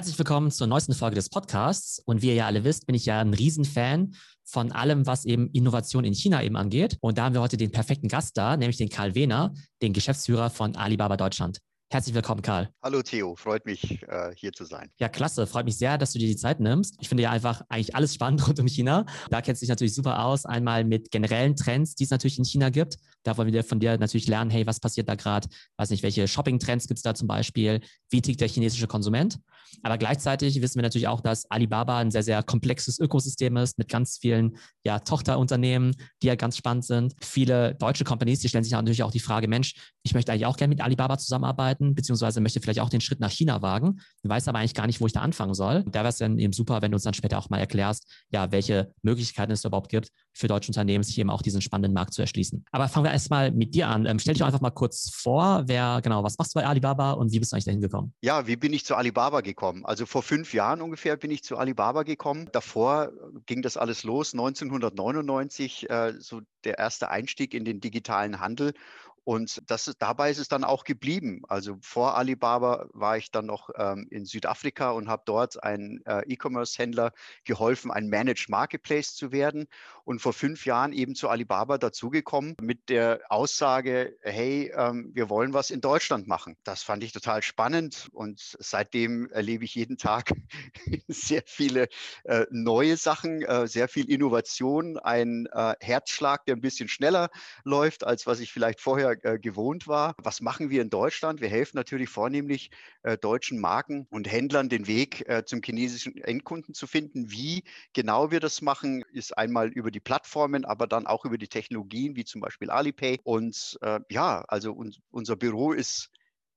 Herzlich willkommen zur neuesten Folge des Podcasts. Und wie ihr ja alle wisst, bin ich ja ein Riesenfan von allem, was eben Innovation in China eben angeht. Und da haben wir heute den perfekten Gast da, nämlich den Karl Wehner, den Geschäftsführer von Alibaba Deutschland. Herzlich willkommen, Karl. Hallo Theo, freut mich, äh, hier zu sein. Ja, klasse, freut mich sehr, dass du dir die Zeit nimmst. Ich finde ja einfach eigentlich alles spannend rund um China. Da kennst du dich natürlich super aus, einmal mit generellen Trends, die es natürlich in China gibt. Da wollen wir von dir natürlich lernen, hey, was passiert da gerade? Weiß nicht, welche Shopping-Trends gibt es da zum Beispiel? Wie tickt der chinesische Konsument? Aber gleichzeitig wissen wir natürlich auch, dass Alibaba ein sehr, sehr komplexes Ökosystem ist mit ganz vielen ja, Tochterunternehmen, die ja ganz spannend sind. Viele deutsche Companies, die stellen sich natürlich auch die Frage, Mensch, ich möchte eigentlich auch gerne mit Alibaba zusammenarbeiten, beziehungsweise möchte vielleicht auch den Schritt nach China wagen, weiß aber eigentlich gar nicht, wo ich da anfangen soll. Da wäre es dann eben super, wenn du uns dann später auch mal erklärst, ja, welche Möglichkeiten es überhaupt gibt für deutsche Unternehmen, sich eben auch diesen spannenden Markt zu erschließen. Aber fangen wir erstmal mit dir an. Ähm, stell dich einfach mal kurz vor, wer genau, was machst du bei Alibaba und wie bist du eigentlich dahin gekommen? Ja, wie bin ich zu Alibaba gekommen? Also vor fünf Jahren ungefähr bin ich zu Alibaba gekommen. Davor ging das alles los, 1999, äh, so der erste Einstieg in den digitalen Handel. Und das, dabei ist es dann auch geblieben. Also vor Alibaba war ich dann noch ähm, in Südafrika und habe dort einen äh, E-Commerce-Händler geholfen, ein Managed Marketplace zu werden. Und vor fünf Jahren eben zu Alibaba dazugekommen mit der Aussage, hey, ähm, wir wollen was in Deutschland machen. Das fand ich total spannend und seitdem erlebe ich jeden Tag sehr viele äh, neue Sachen, äh, sehr viel Innovation, ein äh, Herzschlag, der ein bisschen schneller läuft, als was ich vielleicht vorher äh, gewohnt war. Was machen wir in Deutschland? Wir helfen natürlich vornehmlich äh, deutschen Marken und Händlern den Weg äh, zum chinesischen Endkunden zu finden. Wie genau wir das machen, ist einmal über die Plattformen, aber dann auch über die Technologien wie zum Beispiel Alipay. Und äh, ja, also uns, unser Büro ist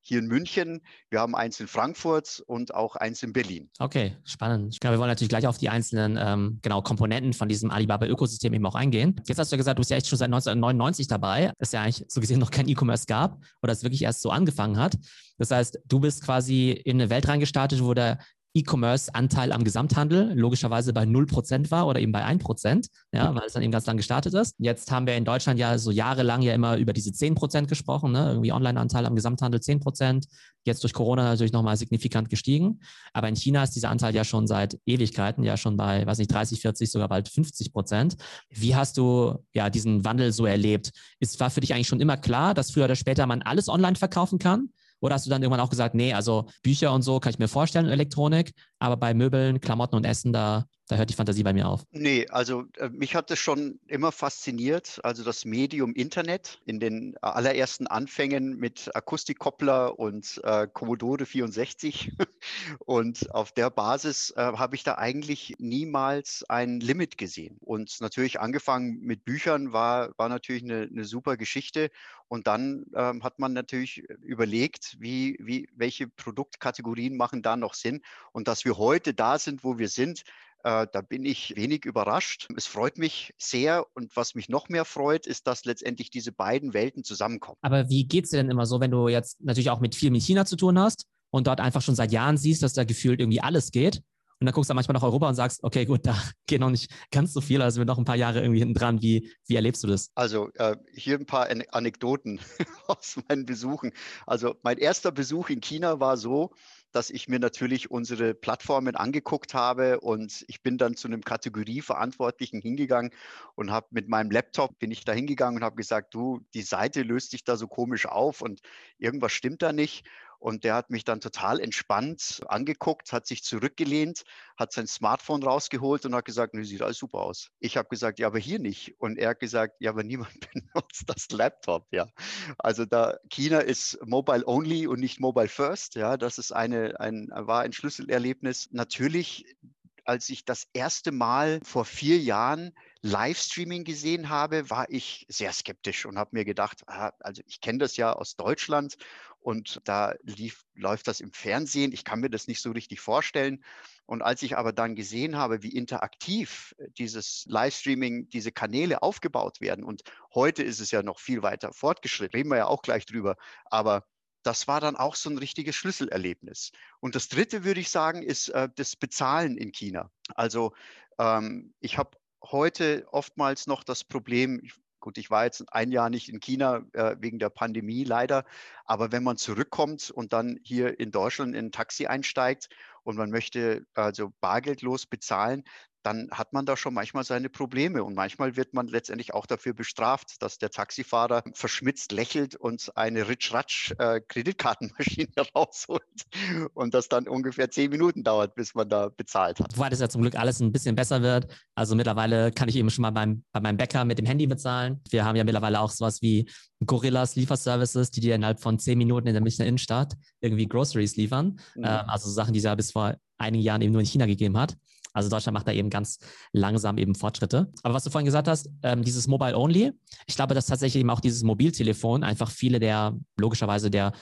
hier in München. Wir haben eins in Frankfurt und auch eins in Berlin. Okay, spannend. Genau, wir wollen natürlich gleich auf die einzelnen ähm, genau, Komponenten von diesem Alibaba-Ökosystem eben auch eingehen. Jetzt hast du ja gesagt, du bist ja echt schon seit 1999 dabei, dass ja eigentlich so gesehen noch kein E-Commerce gab oder es wirklich erst so angefangen hat. Das heißt, du bist quasi in eine Welt reingestartet, wo der E-Commerce-Anteil am Gesamthandel logischerweise bei 0% war oder eben bei 1%, ja, weil es dann eben ganz lang gestartet ist. Jetzt haben wir in Deutschland ja so jahrelang ja immer über diese 10% gesprochen, ne? irgendwie Online-Anteil am Gesamthandel 10%, jetzt durch Corona natürlich nochmal signifikant gestiegen. Aber in China ist dieser Anteil ja schon seit Ewigkeiten, ja schon bei, weiß nicht, 30, 40, sogar bald 50% Wie hast du ja diesen Wandel so erlebt? Ist, war für dich eigentlich schon immer klar, dass früher oder später man alles online verkaufen kann? Oder hast du dann irgendwann auch gesagt, nee, also Bücher und so kann ich mir vorstellen, Elektronik, aber bei Möbeln, Klamotten und Essen, da, da hört die Fantasie bei mir auf. Nee, also äh, mich hat das schon immer fasziniert, also das Medium Internet in den allerersten Anfängen mit Akustikkoppler und äh, Commodore 64. und auf der Basis äh, habe ich da eigentlich niemals ein Limit gesehen. Und natürlich angefangen mit Büchern war, war natürlich eine, eine super Geschichte. Und dann ähm, hat man natürlich überlegt, wie, wie, welche Produktkategorien machen da noch Sinn. Und dass wir heute da sind, wo wir sind, äh, da bin ich wenig überrascht. Es freut mich sehr. Und was mich noch mehr freut, ist, dass letztendlich diese beiden Welten zusammenkommen. Aber wie geht es dir denn immer so, wenn du jetzt natürlich auch mit viel mit China zu tun hast und dort einfach schon seit Jahren siehst, dass da gefühlt irgendwie alles geht? Und dann guckst du manchmal nach Europa und sagst, okay, gut, da geht noch nicht ganz so viel, also wir noch ein paar Jahre irgendwie hinten dran. Wie, wie erlebst du das? Also äh, hier ein paar Anekdoten aus meinen Besuchen. Also mein erster Besuch in China war so, dass ich mir natürlich unsere Plattformen angeguckt habe und ich bin dann zu einem Kategorieverantwortlichen hingegangen und habe mit meinem Laptop bin ich da hingegangen und habe gesagt, du, die Seite löst sich da so komisch auf und irgendwas stimmt da nicht. Und der hat mich dann total entspannt angeguckt, hat sich zurückgelehnt, hat sein Smartphone rausgeholt und hat gesagt, nee, sieht alles super aus. Ich habe gesagt, ja, aber hier nicht. Und er hat gesagt, ja, aber niemand benutzt das Laptop, ja. Also da China ist mobile only und nicht mobile first, ja. Das ist eine, ein, war ein Schlüsselerlebnis. Natürlich als ich das erste Mal vor vier Jahren Livestreaming gesehen habe, war ich sehr skeptisch und habe mir gedacht, ah, also ich kenne das ja aus Deutschland und da lief, läuft das im Fernsehen. Ich kann mir das nicht so richtig vorstellen. Und als ich aber dann gesehen habe, wie interaktiv äh, dieses Livestreaming, diese Kanäle aufgebaut werden, und heute ist es ja noch viel weiter fortgeschritten, reden wir ja auch gleich drüber, aber das war dann auch so ein richtiges Schlüsselerlebnis. Und das Dritte, würde ich sagen, ist äh, das Bezahlen in China. Also ähm, ich habe heute oftmals noch das Problem, ich Gut, ich war jetzt ein Jahr nicht in China äh, wegen der Pandemie leider, aber wenn man zurückkommt und dann hier in Deutschland in ein Taxi einsteigt und man möchte also bargeldlos bezahlen, dann hat man da schon manchmal seine Probleme. Und manchmal wird man letztendlich auch dafür bestraft, dass der Taxifahrer verschmitzt lächelt und eine Ritsch-Ratsch-Kreditkartenmaschine äh, rausholt und das dann ungefähr zehn Minuten dauert, bis man da bezahlt hat. Wobei das ja zum Glück alles ein bisschen besser wird. Also mittlerweile kann ich eben schon mal beim, bei meinem Bäcker mit dem Handy bezahlen. Wir haben ja mittlerweile auch sowas wie Gorillas Lieferservices, die dir innerhalb von zehn Minuten in der Münchner Innenstadt irgendwie Groceries liefern. Mhm. Ähm, also Sachen, die es ja bis vor einigen Jahren eben nur in China gegeben hat. Also Deutschland macht da eben ganz langsam eben Fortschritte. Aber was du vorhin gesagt hast, ähm, dieses Mobile Only, ich glaube, dass tatsächlich eben auch dieses Mobiltelefon einfach viele der, logischerweise der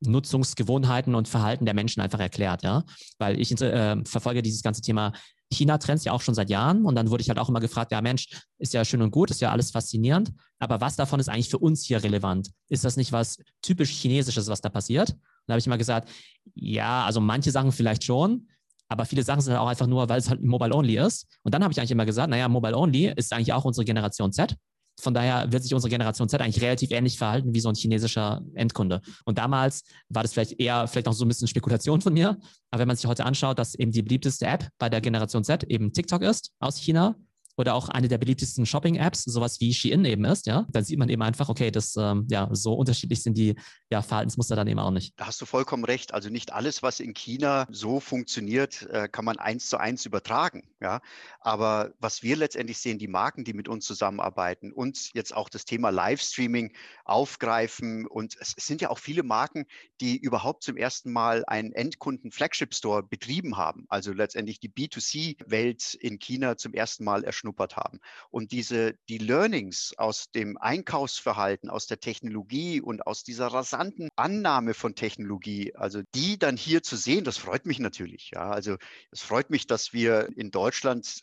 Nutzungsgewohnheiten und Verhalten der Menschen einfach erklärt, ja. Weil ich äh, verfolge dieses ganze Thema China-Trends ja auch schon seit Jahren und dann wurde ich halt auch immer gefragt, ja Mensch, ist ja schön und gut, ist ja alles faszinierend, aber was davon ist eigentlich für uns hier relevant? Ist das nicht was typisch Chinesisches, was da passiert? Und da habe ich immer gesagt, ja, also manche Sachen vielleicht schon, aber viele Sachen sind halt auch einfach nur, weil es halt Mobile Only ist. Und dann habe ich eigentlich immer gesagt, naja, Mobile Only ist eigentlich auch unsere Generation Z. Von daher wird sich unsere Generation Z eigentlich relativ ähnlich verhalten wie so ein chinesischer Endkunde. Und damals war das vielleicht eher, vielleicht auch so ein bisschen Spekulation von mir. Aber wenn man sich heute anschaut, dass eben die beliebteste App bei der Generation Z eben TikTok ist aus China, oder auch eine der beliebtesten Shopping-Apps, sowas wie Shein eben ist, ja, dann sieht man eben einfach, okay, das, ähm, ja, so unterschiedlich sind die ja, Verhaltensmuster dann eben auch nicht. Da hast du vollkommen recht. Also nicht alles, was in China so funktioniert, äh, kann man eins zu eins übertragen, ja. Aber was wir letztendlich sehen, die Marken, die mit uns zusammenarbeiten und jetzt auch das Thema Livestreaming aufgreifen und es sind ja auch viele Marken, die überhaupt zum ersten Mal einen Endkunden-Flagship-Store betrieben haben, also letztendlich die B2C-Welt in China zum ersten Mal reingeschnuppert haben. Und diese, die Learnings aus dem Einkaufsverhalten, aus der Technologie und aus dieser rasanten Annahme von Technologie, also die dann hier zu sehen, das freut mich natürlich. Ja, also es freut mich, dass wir in Deutschland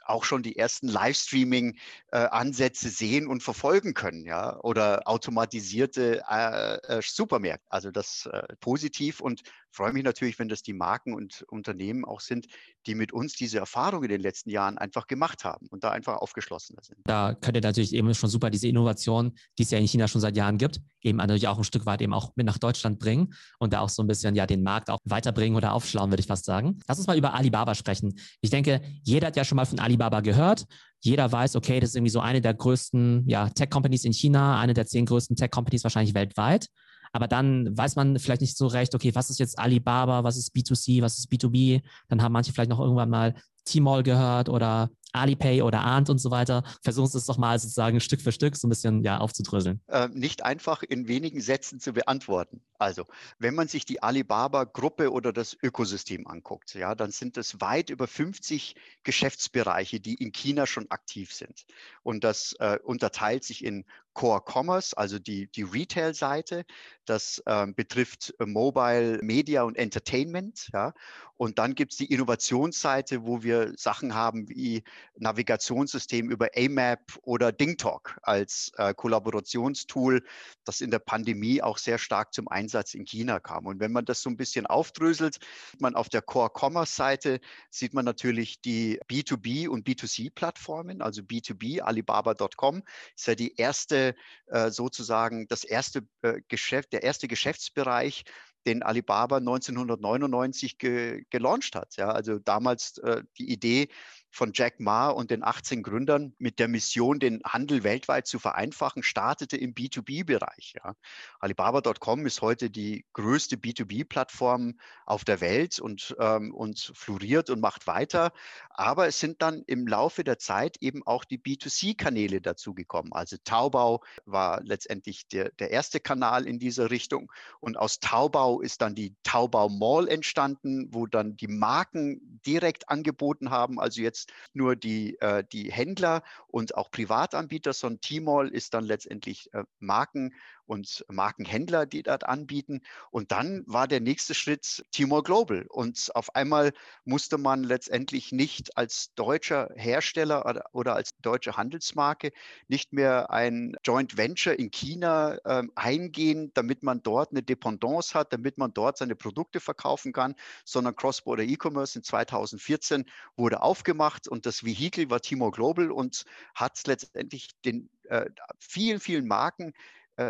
auch schon die ersten Livestreaming-Ansätze sehen und verfolgen können, ja, oder automatisierte äh, äh, Supermärkte. Also das äh, positiv und freue mich natürlich, wenn das die Marken und Unternehmen auch sind, die mit uns diese Erfahrung in den letzten Jahren einfach gemacht haben und da einfach aufgeschlossener sind. Da könnt ihr natürlich eben schon super diese Innovation, die es ja in China schon seit Jahren gibt, eben natürlich auch ein Stück weit eben auch mit nach Deutschland bringen und da auch so ein bisschen ja den Markt auch weiterbringen oder aufschlauen, würde ich fast sagen. Lass uns mal über Alibaba sprechen. Ich denke, jeder hat ja schon mal von Alibaba gehört. Jeder weiß, okay, das ist irgendwie so eine der größten ja, Tech-Companies in China, eine der zehn größten Tech-Companies wahrscheinlich weltweit. Aber dann weiß man vielleicht nicht so recht, okay, was ist jetzt Alibaba, was ist B2C, was ist B2B? Dann haben manche vielleicht noch irgendwann mal T-Mall gehört oder Alipay oder Ahnt und so weiter. Versuchen Sie es doch mal sozusagen Stück für Stück so ein bisschen ja, aufzudröseln. Äh, nicht einfach in wenigen Sätzen zu beantworten. Also, wenn man sich die Alibaba-Gruppe oder das Ökosystem anguckt, ja, dann sind es weit über 50 Geschäftsbereiche, die in China schon aktiv sind. Und das äh, unterteilt sich in Core Commerce, also die, die Retail-Seite. Das ähm, betrifft Mobile, Media und Entertainment. Ja. Und dann gibt es die Innovationsseite, wo wir Sachen haben wie Navigationssystem über AMAP oder DingTalk als äh, Kollaborationstool, das in der Pandemie auch sehr stark zum Einsatz in China kam. Und wenn man das so ein bisschen aufdröselt, sieht man auf der Core-Commerce-Seite, sieht man natürlich die B2B und B2C-Plattformen, also B2B, Alibaba.com ist ja die erste, äh, sozusagen das erste äh, Geschäft, der erste Geschäftsbereich, den Alibaba 1999 ge gelauncht hat. Ja, also damals äh, die Idee, von Jack Ma und den 18 Gründern mit der Mission, den Handel weltweit zu vereinfachen, startete im B2B-Bereich. Ja. Alibaba.com ist heute die größte B2B-Plattform auf der Welt und, ähm, und floriert und macht weiter. Aber es sind dann im Laufe der Zeit eben auch die B2C-Kanäle dazugekommen. Also Taubau war letztendlich der, der erste Kanal in dieser Richtung. Und aus Taubau ist dann die Taubau Mall entstanden, wo dann die Marken direkt angeboten haben. Also jetzt jetzt nur die, äh, die Händler und auch Privatanbieter, sondern Tmall ist dann letztendlich äh, Marken und Markenhändler, die das anbieten. Und dann war der nächste Schritt Timor Global. Und auf einmal musste man letztendlich nicht als deutscher Hersteller oder, als deutsche Handelsmarke nicht mehr ein Joint Venture in China äh, eingehen, damit man dort eine Dependance hat, damit man dort seine Produkte verkaufen kann, sondern Cross-Border E-Commerce in 2014 wurde aufgemacht und das Vehikel war Timor Global und hat letztendlich den äh, vielen, vielen Marken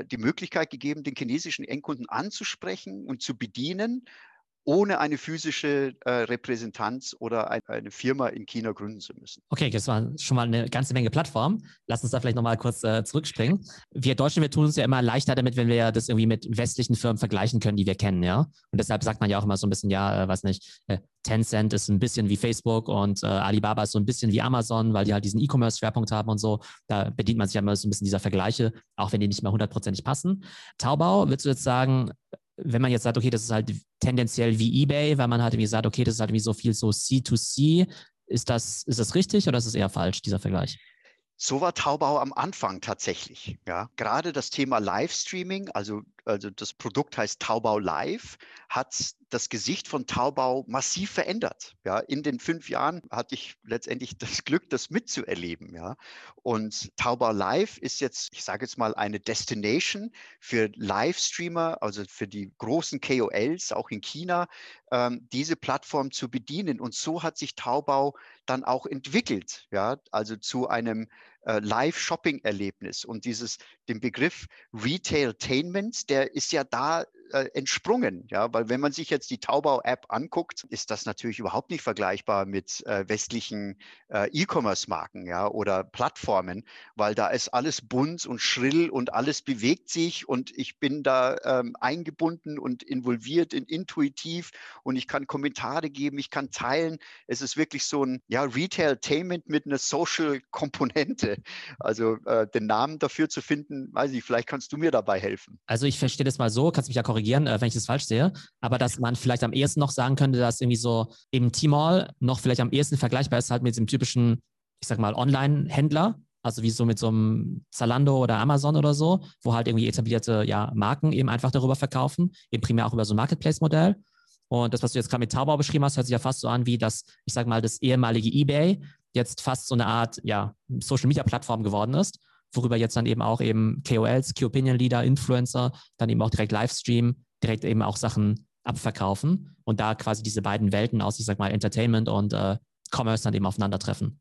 die Möglichkeit gegeben, den chinesischen Endkunden anzusprechen und zu bedienen, ohne eine physische äh, Repräsentanz oder ein, eine Firma in China gründen zu müssen. Okay, das war schon mal eine ganze Menge Plattformen. Lass uns da vielleicht nochmal kurz äh, zurückspringen. Wir Deutschen, wir tun uns ja immer leichter damit, wenn wir das irgendwie mit westlichen Firmen vergleichen können, die wir kennen, ja. Und deshalb sagt man ja auch immer so ein bisschen, ja, äh, weiß nicht, äh, Tencent ist ein bisschen wie Facebook und äh, Alibaba ist so ein bisschen wie Amazon, weil die halt diesen E-Commerce-Schwerpunkt haben und so. Da bedient man sich ja immer so ein bisschen dieser Vergleiche, auch wenn die nicht mehr hundertprozentig passen. Taubau, würdest du jetzt sagen, wenn man jetzt sagt, okay, das ist halt tendenziell wie eBay, weil man halt irgendwie sagt, okay, das ist halt irgendwie so viel so C2C, ist das, ist das richtig oder ist es eher falsch, dieser Vergleich? So war Taubau am Anfang tatsächlich. Ja. Gerade das Thema Livestreaming, also, also das Produkt heißt Taubau Live, hat das Gesicht von Taubau massiv verändert. Ja. In den fünf Jahren hatte ich letztendlich das Glück, das mitzuerleben. Ja. Und Taubau Live ist jetzt, ich sage jetzt mal, eine Destination für Livestreamer, also für die großen KOLs, auch in China, ähm, diese Plattform zu bedienen. Und so hat sich Taubau dann auch entwickelt, ja, also zu einem äh, Live-Shopping-Erlebnis. Und dieses, den Begriff Retailtainment, der ist ja da äh, entsprungen. Ja, weil wenn man sich jetzt die Taubau-App anguckt, ist das natürlich überhaupt nicht vergleichbar mit äh, westlichen äh, E-Commerce-Marken ja, oder Plattformen, weil da ist alles bunt und schrill und alles bewegt sich und ich bin da ähm, eingebunden und involviert in intuitiv und ich kann Kommentare geben, ich kann teilen. Es ist wirklich so ein ja, Retail-Tainment mit einer Social-Komponente. Also äh, den Namen dafür zu finden, weiß ich, vielleicht kannst du mir dabei helfen. Also ich verstehe das mal so, kannst mich ja korrigieren korrigieren, äh, wenn ich das falsch sehe, aber dass man vielleicht am ehesten noch sagen könnte, dass irgendwie so im T-Mall noch vielleicht am ehesten vergleichbar ist halt mit dem typischen, ich sag mal, Online-Händler, also wie so mit so einem Zalando oder Amazon oder so, wo halt irgendwie etablierte ja, Marken eben einfach darüber verkaufen, eben primär auch über so ein Marketplace-Modell. Und das, was du jetzt gerade mit Taubau beschrieben hast, hört sich ja fast so an wie das, ich sag mal, das ehemalige eBay jetzt fast so eine Art, ja, Social-Media-Plattform geworden ist worüber jetzt dann eben auch eben KOLs, Key Opinion Leader, Influencer, dann eben auch direkt Livestream, direkt eben auch Sachen abverkaufen und da quasi diese beiden Welten aus, ich sag mal, Entertainment und äh, Commerce dann eben aufeinandertreffen.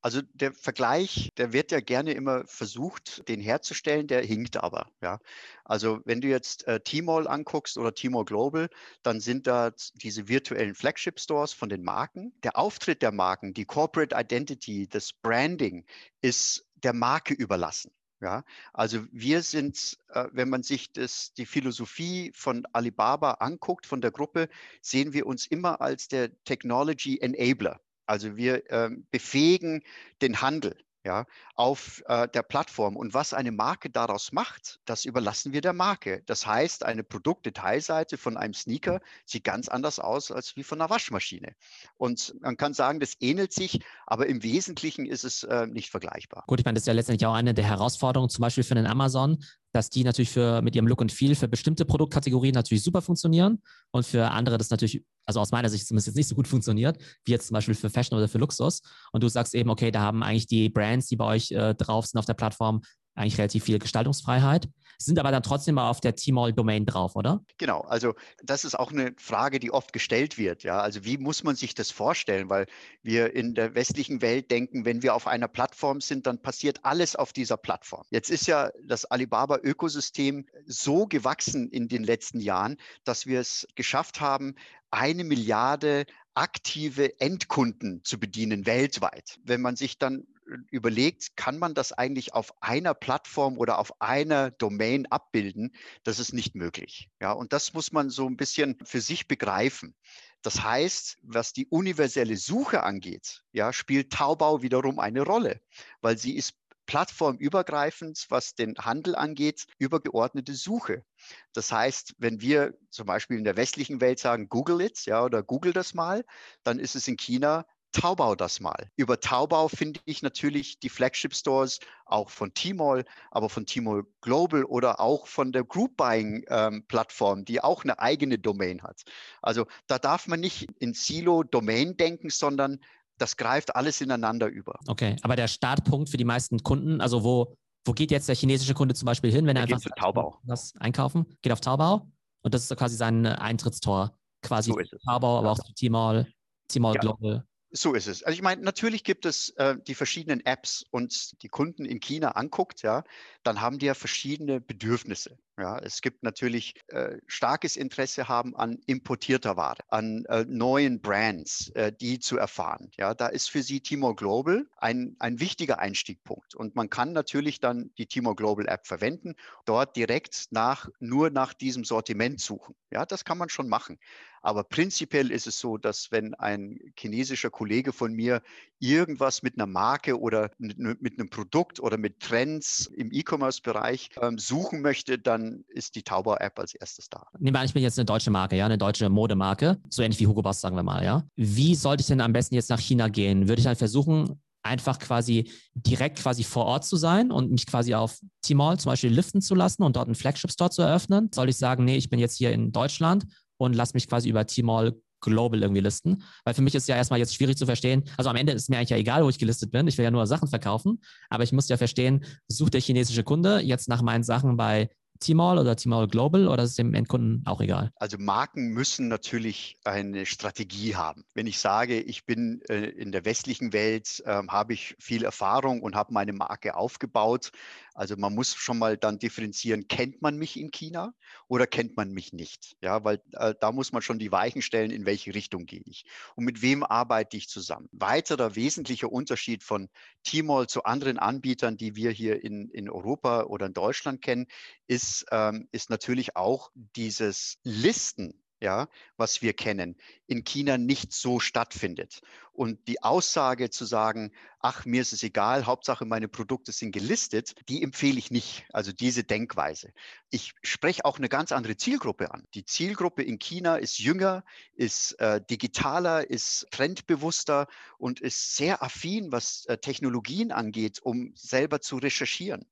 Also der Vergleich, der wird ja gerne immer versucht, den herzustellen, der hinkt aber. Ja. Also wenn du jetzt äh, Tmall anguckst oder Tmall Global, dann sind da diese virtuellen Flagship Stores von den Marken. Der Auftritt der Marken, die Corporate Identity, das Branding ist der Marke überlassen. Ja, also wir sind, äh, wenn man sich das, die Philosophie von Alibaba anguckt, von der Gruppe, sehen wir uns immer als der Technology Enabler. Also wir äh, befähigen den Handel ja, auf äh, der Plattform. Und was eine Marke daraus macht, das überlassen wir der Marke. Das heißt, eine Produktdetailseite von einem Sneaker sieht ganz anders aus als wie von einer Waschmaschine. Und man kann sagen, das ähnelt sich, aber im Wesentlichen ist es äh, nicht vergleichbar. Gut, ich meine, das ist ja letztendlich auch eine der Herausforderungen, zum Beispiel für den Amazon, dass die natürlich für, mit ihrem Look und Feel für bestimmte Produktkategorien natürlich super funktionieren und für andere das natürlich, also aus meiner Sicht zumindest jetzt nicht so gut funktioniert, wie jetzt zum Beispiel für Fashion oder für Luxus. Und du sagst eben, okay, da haben eigentlich die Brands, die bei euch äh, drauf sind auf der Plattform, eigentlich relativ viel Gestaltungsfreiheit, sind aber dann trotzdem mal auf der Tmall-Domain drauf, oder? Genau, also das ist auch eine Frage, die oft gestellt wird. Ja, also wie muss man sich das vorstellen? Weil wir in der westlichen Welt denken, wenn wir auf einer Plattform sind, dann passiert alles auf dieser Plattform. Jetzt ist ja das Alibaba-Ökosystem so gewachsen in den letzten Jahren, dass wir es geschafft haben, eine Milliarde aktive Endkunden zu bedienen weltweit. Wenn man sich dann überlegt, kann man das eigentlich auf einer Plattform oder auf einer Domain abbilden? Das ist nicht möglich. Ja, und das muss man so ein bisschen für sich begreifen. Das heißt, was die universelle Suche angeht, ja, spielt Taubau wiederum eine Rolle, weil sie ist plattformübergreifend, was den Handel angeht, übergeordnete Suche. Das heißt, wenn wir zum Beispiel in der westlichen Welt sagen, Google it, ja, oder Google das mal, dann ist es in China Taubau das mal. Über Taubau finde ich natürlich die Flagship Stores auch von Tmall, aber von Tmall Global oder auch von der Group Buying ähm, Plattform, die auch eine eigene Domain hat. Also da darf man nicht in Silo Domain denken, sondern das greift alles ineinander über. Okay, aber der Startpunkt für die meisten Kunden, also wo, wo geht jetzt der chinesische Kunde zum Beispiel hin, wenn er, er einfach Taubau. was einkaufen? Geht auf Taubau und das ist quasi sein Eintrittstor quasi so Taubau, aber auch zu Tmall, Tmall ja. Global. So ist es. Also ich meine, natürlich gibt es äh, die verschiedenen Apps und die Kunden in China anguckt, ja, dann haben die ja verschiedene Bedürfnisse. Ja, es gibt natürlich äh, starkes Interesse haben an importierter Ware, an äh, neuen Brands, äh, die zu erfahren. Ja, da ist für Sie Timor Global ein, ein wichtiger Einstiegpunkt. Und man kann natürlich dann die Timor Global App verwenden, dort direkt nach, nur nach diesem Sortiment suchen. Ja, das kann man schon machen. Aber prinzipiell ist es so, dass wenn ein chinesischer Kollege von mir irgendwas mit einer Marke oder mit einem Produkt oder mit Trends im E-Commerce-Bereich ähm, suchen möchte, dann ist die Taubau-App als erstes da. Nehmen ich bin jetzt eine deutsche Marke, ja, eine deutsche Modemarke, so ähnlich wie Hugo Boss, sagen wir mal, ja. Wie sollte ich denn am besten jetzt nach China gehen? Würde ich dann versuchen, einfach quasi direkt quasi vor Ort zu sein und mich quasi auf Tmall zum Beispiel liften zu lassen und dort einen Flagship-Store zu eröffnen? Soll ich sagen, nee, ich bin jetzt hier in Deutschland und lass mich quasi über Tmall global irgendwie listen. Weil für mich ist ja erstmal jetzt schwierig zu verstehen. Also am Ende ist mir eigentlich ja egal, wo ich gelistet bin. Ich will ja nur Sachen verkaufen. Aber ich muss ja verstehen, sucht der chinesische Kunde jetzt nach meinen Sachen bei Tmall oder Tmall Global oder ist es dem Endkunden auch egal? Also Marken müssen natürlich eine Strategie haben. Wenn ich sage, ich bin äh, in der westlichen Welt, äh, habe ich viel Erfahrung und habe meine Marke aufgebaut, also man muss schon mal dann differenzieren, kennt man mich in China oder kennt man mich nicht? Ja, weil äh, da muss man schon die Weichen stellen, in welche Richtung gehe ich und mit wem arbeite ich zusammen. Weiterer wesentlicher Unterschied von Tmall zu anderen Anbietern, die wir hier in, in Europa oder in Deutschland kennen, ist, ähm, ist natürlich auch dieses Listen ja, was wir kennen, in China nicht so stattfindet. Und die Aussage zu sagen, ach, mir ist es egal, Hauptsache meine Produkte sind gelistet, die empfehle ich nicht. Also diese Denkweise. Ich spreche auch eine ganz andere Zielgruppe an. Die Zielgruppe in China ist jünger, ist äh, digitaler, ist trendbewusster und ist sehr affin, was äh, Technologien angeht, um selber zu recherchieren.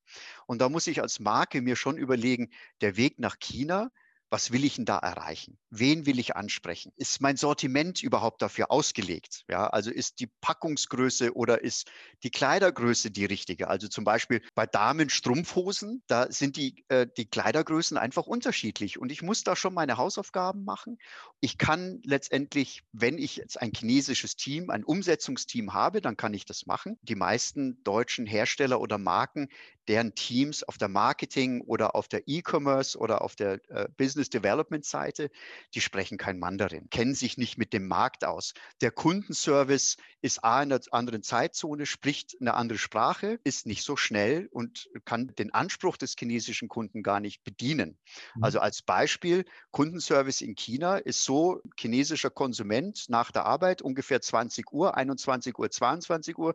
Und da muss ich als Marke mir schon überlegen, der Weg nach China, was will ich denn da erreichen? Wen will ich ansprechen? Ist mein Sortiment überhaupt dafür ausgelegt? Ja, also ist die Packungsgröße oder ist die Kleidergröße die richtige? Also zum Beispiel bei Damen-Strumpfhosen, da sind die, äh, die Kleidergrößen einfach unterschiedlich und ich muss da schon meine Hausaufgaben machen. Ich kann letztendlich, wenn ich jetzt ein chinesisches Team, ein Umsetzungsteam habe, dann kann ich das machen. Die meisten deutschen Hersteller oder Marken, deren Teams auf der Marketing oder auf der E-Commerce oder auf der äh, Business Development Seite, die sprechen kein Mandarin, kennen sich nicht mit dem Markt aus. Der Kundenservice ist A in einer anderen Zeitzone, spricht eine andere Sprache, ist nicht so schnell und kann den Anspruch des chinesischen Kunden gar nicht bedienen. Mhm. Also als Beispiel, Kundenservice in China ist so, chinesischer Konsument nach der Arbeit ungefähr 20 Uhr, 21 Uhr, 22 Uhr,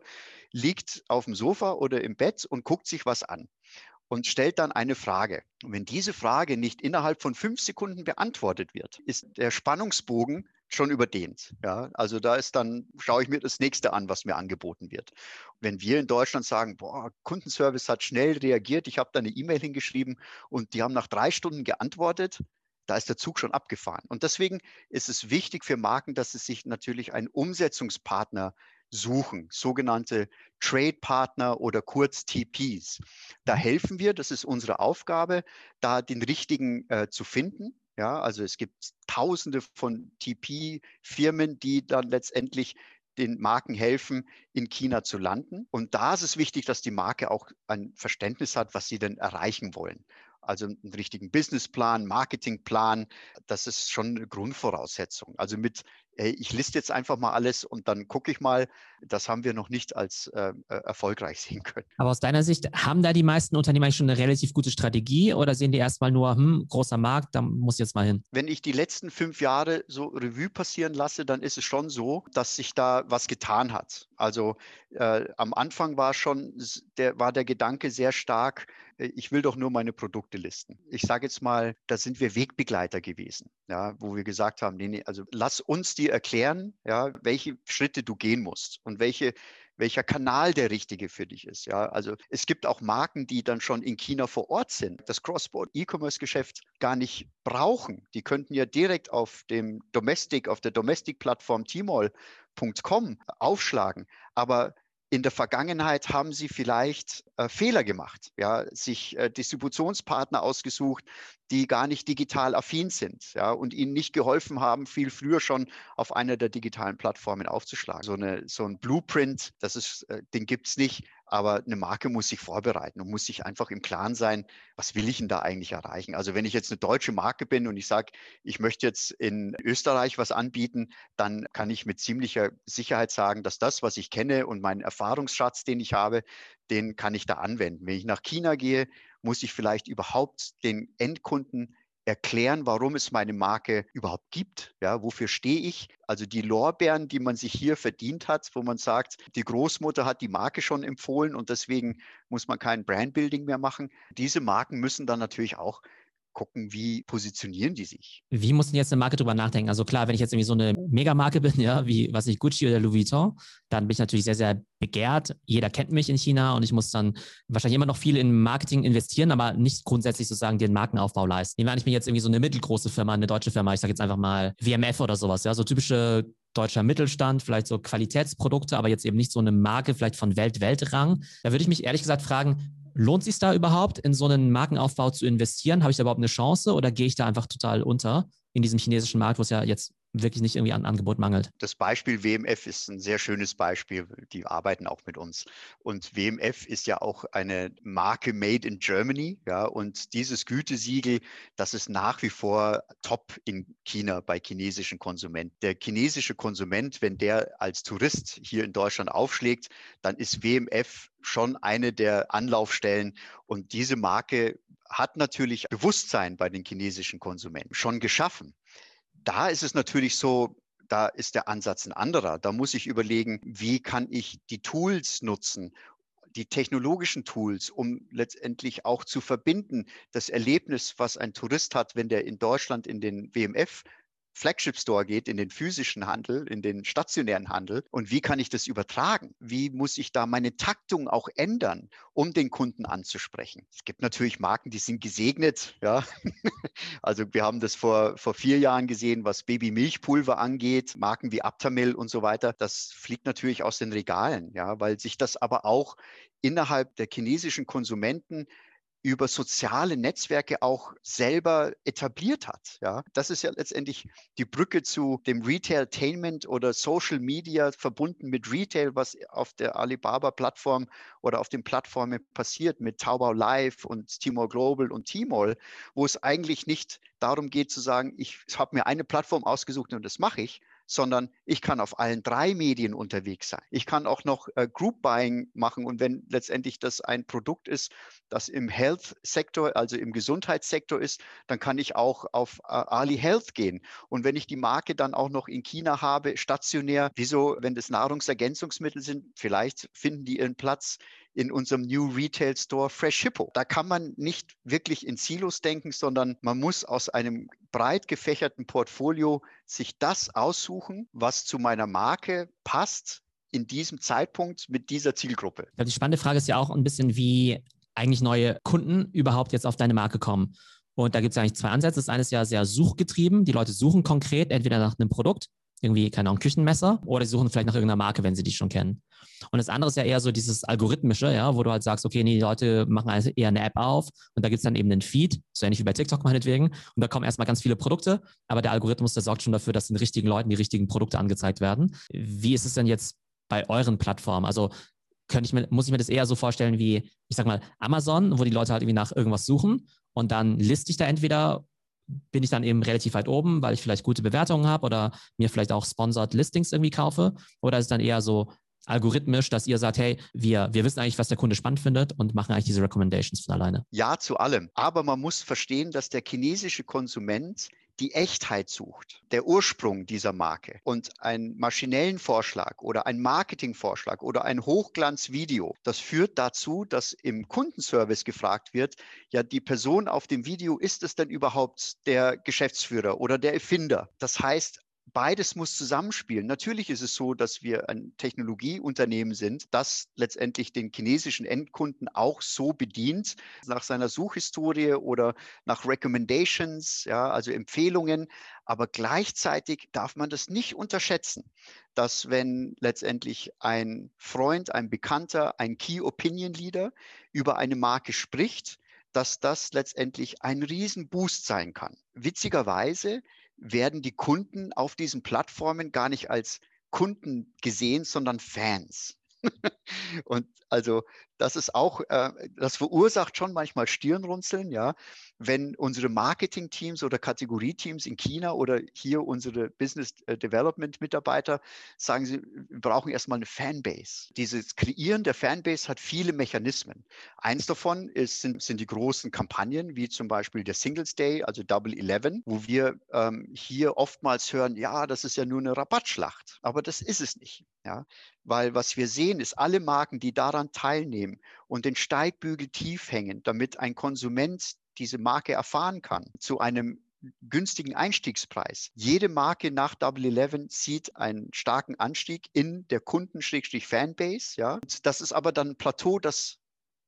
liegt auf dem Sofa oder im Bett und guckt sich was an und stellt dann eine Frage. Und wenn diese Frage nicht innerhalb von fünf Sekunden beantwortet wird, ist der Spannungsbogen schon überdehnt. Ja, also da ist dann, schaue ich mir das nächste an, was mir angeboten wird. Wenn wir in Deutschland sagen, boah, Kundenservice hat schnell reagiert, ich habe da eine E-Mail hingeschrieben und die haben nach drei Stunden geantwortet, da ist der Zug schon abgefahren. Und deswegen ist es wichtig für Marken, dass sie sich natürlich einen Umsetzungspartner suchen, sogenannte Trade-Partner oder kurz TPs. Da mhm. helfen wir, das ist unsere Aufgabe, da den richtigen äh, zu finden. Ja, also es gibt tausende von TP-Firmen, die dann letztendlich den Marken helfen, in China zu landen. Und da ist es wichtig, dass die Marke auch ein Verständnis hat, was sie denn erreichen wollen. Also einen richtigen Businessplan, Marketingplan, das ist schon eine Grundvoraussetzung. Also mit hey, ich liste jetzt einfach mal alles und dann gucke ich mal, das haben wir noch nicht als ähm, äh, erfolgreich sehen können. Aber aus deiner Sicht, haben da die meisten Unternehmer schon eine relativ gute Strategie oder sehen die erstmal nur, hm, großer Markt, da muss ich jetzt mal hin? Wenn ich die letzten fünf Jahre so Revue passieren lasse, dann ist es schon so, dass sich da was getan hat. Also äh, am Anfang war schon der, war der Gedanke sehr stark, äh, ich will doch nur meine Produkte listen. Ich sage jetzt mal, da sind wir Wegbegleiter gewesen, ja, wo wir gesagt haben, nee, nee, also lass uns die erklären, ja, welche Schritte du gehen musst und welche welcher Kanal der richtige für dich ist. Ja, also es gibt auch Marken, die dann schon in China vor Ort sind, das Cross-Border E-Commerce-Geschäft gar nicht brauchen. Die könnten ja direkt auf dem Domestic, auf der Domestic-Plattform Tmall.com aufschlagen. Aber in der Vergangenheit haben sie vielleicht äh, Fehler gemacht, ja, sich äh, Distributionspartner ausgesucht, die gar nicht digital affin sind ja, und ihnen nicht geholfen haben, viel früher schon auf einer der digitalen Plattformen aufzuschlagen. So, eine, so ein Blueprint, das ist, äh, den gibt es nicht, aber eine Marke muss sich vorbereiten und muss sich einfach im Klaren sein, was will ich denn da eigentlich erreichen? Also wenn ich jetzt eine deutsche Marke bin und ich sage, ich möchte jetzt in Österreich was anbieten, dann kann ich mit ziemlicher Sicherheit sagen, dass das, was ich kenne und meinen Erfahrungsschatz, den ich habe, den kann ich da anwenden. Wenn ich nach China gehe, muss ich vielleicht überhaupt den Endkunden erklären, warum es meine Marke überhaupt gibt. Ja, wofür stehe ich? Also die Lorbeeren, die man sich hier verdient hat, wo man sagt, die Großmutter hat die Marke schon empfohlen und deswegen muss man kein Brandbuilding mehr machen. Diese Marken müssen dann natürlich auch gucken, wie positionieren die sich. Wie muss denn jetzt eine Marke drüber nachdenken? Also klar, wenn ich jetzt irgendwie so eine Megamarke bin, ja, wie was ich Gucci oder Louis Vuitton, dann bin ich natürlich sehr, sehr begehrt. Jeder kennt mich in China und ich muss dann wahrscheinlich immer noch viel in Marketing investieren, aber nicht grundsätzlich sozusagen den Markenaufbau leisten. Nehmen wir an, ich bin jetzt irgendwie so eine mittelgroße Firma, eine deutsche Firma, ich sage jetzt einfach mal WMF oder sowas, ja, so typische deutscher Mittelstand, vielleicht so Qualitätsprodukte, aber jetzt eben nicht so eine Marke vielleicht von Welt-Weltrang. Da würde ich mich ehrlich gesagt fragen, Lohnt sich da überhaupt, in so einen Markenaufbau zu investieren? Habe ich da überhaupt eine Chance oder gehe ich da einfach total unter in diesem chinesischen Markt, wo es ja jetzt wirklich nicht irgendwie an Angebot mangelt. Das Beispiel WMF ist ein sehr schönes Beispiel. Die arbeiten auch mit uns. Und WMF ist ja auch eine Marke made in Germany. Ja, und dieses Gütesiegel, das ist nach wie vor top in China bei chinesischen Konsumenten. Der chinesische Konsument, wenn der als Tourist hier in Deutschland aufschlägt, dann ist WMF schon eine der Anlaufstellen. Und diese Marke hat natürlich Bewusstsein bei den chinesischen Konsumenten schon geschaffen da ist es natürlich so, da ist der Ansatz ein anderer. Da muss ich überlegen, wie kann ich die Tools nutzen, die technologischen Tools, um letztendlich auch zu verbinden, das Erlebnis, was ein Tourist hat, wenn der in Deutschland in den WMF Flagship Store geht, in den physischen Handel, in den stationären Handel und wie kann ich das übertragen? Wie muss ich da meine Taktung auch ändern, um den Kunden anzusprechen? Es gibt natürlich Marken, die sind gesegnet, ja. Also wir haben das vor, vor vier Jahren gesehen, was Babymilchpulver angeht, Marken wie Aptamil und so weiter. Das fliegt natürlich aus den Regalen, ja, weil sich das aber auch innerhalb der chinesischen Konsumenten über soziale Netzwerke auch selber etabliert hat. Ja, das ist ja letztendlich die Brücke zu dem Retailtainment oder Social Media verbunden mit Retail, was auf der Alibaba-Plattform oder auf den Plattformen passiert mit Taobao Live und Tmall Global und Tmall, wo es eigentlich nicht darum geht zu sagen, ich habe mir eine Plattform ausgesucht und das mache ich, sondern ich kann auf allen drei Medien unterwegs sein. Ich kann auch noch äh, Group Buying machen und wenn letztendlich das ein Produkt ist, das im Health-Sektor, also im Gesundheitssektor ist, dann kann ich auch auf äh, Ali Health gehen. Und wenn ich die Marke dann auch noch in China habe, stationär, wieso, wenn das Nahrungsergänzungsmittel sind, vielleicht finden die ihren Platz in unserem New Retail Store Fresh Hippo. Da kann man nicht wirklich in Silos denken, sondern man muss aus einem breit gefächerten Portfolio sich das aussuchen, was zu meiner Marke passt in diesem Zeitpunkt mit dieser Zielgruppe. Die spannende Frage ist ja auch ein bisschen, wie eigentlich neue Kunden überhaupt jetzt auf deine Marke kommen. Und da gibt es eigentlich zwei Ansätze. Das eine ist ja sehr suchgetrieben. Die Leute suchen konkret entweder nach einem Produkt irgendwie, keine Ahnung, Küchenmesser oder sie suchen vielleicht nach irgendeiner Marke, wenn sie die schon kennen. Und das andere ist ja eher so dieses Algorithmische, ja, wo du halt sagst, okay, nee, die Leute machen also eher eine App auf und da gibt es dann eben einen Feed, so ähnlich wie bei TikTok meinetwegen, und da kommen erstmal ganz viele Produkte, aber der Algorithmus, der sorgt schon dafür, dass den richtigen Leuten die richtigen Produkte angezeigt werden. Wie ist es denn jetzt bei euren Plattformen? Also könnte ich mir, muss ich mir das eher so vorstellen wie, ich sag mal, Amazon, wo die Leute halt irgendwie nach irgendwas suchen und dann liste ich da entweder bin ich dann eben relativ weit oben, weil ich vielleicht gute Bewertungen habe oder mir vielleicht auch Sponsored Listings irgendwie kaufe? Oder ist es dann eher so algorithmisch, dass ihr sagt, hey, wir, wir wissen eigentlich, was der Kunde spannend findet und machen eigentlich diese Recommendations von alleine? Ja, zu allem. Aber man muss verstehen, dass der chinesische Konsument die Echtheit sucht, der Ursprung dieser Marke und einen maschinellen Vorschlag oder einen Marketingvorschlag oder ein Hochglanzvideo, das führt dazu, dass im Kundenservice gefragt wird, ja, die Person auf dem Video, ist es denn überhaupt der Geschäftsführer oder der Erfinder? Das heißt, beides muss zusammenspielen. Natürlich ist es so, dass wir ein Technologieunternehmen sind, das letztendlich den chinesischen Endkunden auch so bedient, nach seiner Suchhistorie oder nach Recommendations, ja, also Empfehlungen. Aber gleichzeitig darf man das nicht unterschätzen, dass wenn letztendlich ein Freund, ein Bekannter, ein Key Opinion Leader über eine Marke spricht, dass das letztendlich ein Riesenboost sein kann. Witzigerweise werden die Kunden auf diesen Plattformen gar nicht als Kunden gesehen, sondern Fans. und also das ist auch, äh, das verursacht schon manchmal Stirnrunzeln, ja, wenn unsere Marketing-Teams oder Kategorieteams in China oder hier unsere Business äh, Development Mitarbeiter sagen, sie brauchen erstmal eine Fanbase. Dieses Kreieren der Fanbase hat viele Mechanismen. Eins davon ist, sind, sind die großen Kampagnen, wie zum Beispiel der Singles Day, also Double Eleven, wo wir ähm, hier oftmals hören, ja, das ist ja nur eine Rabattschlacht. Aber das ist es nicht. Ja, weil was wir sehen, ist alle Marken, die daran teilnehmen und den Steigbügel tief hängen, damit ein Konsument diese Marke erfahren kann, zu einem günstigen Einstiegspreis. Jede Marke nach Double Eleven sieht einen starken Anstieg in der Kunden-Fanbase. Ja. Das ist aber dann ein Plateau, das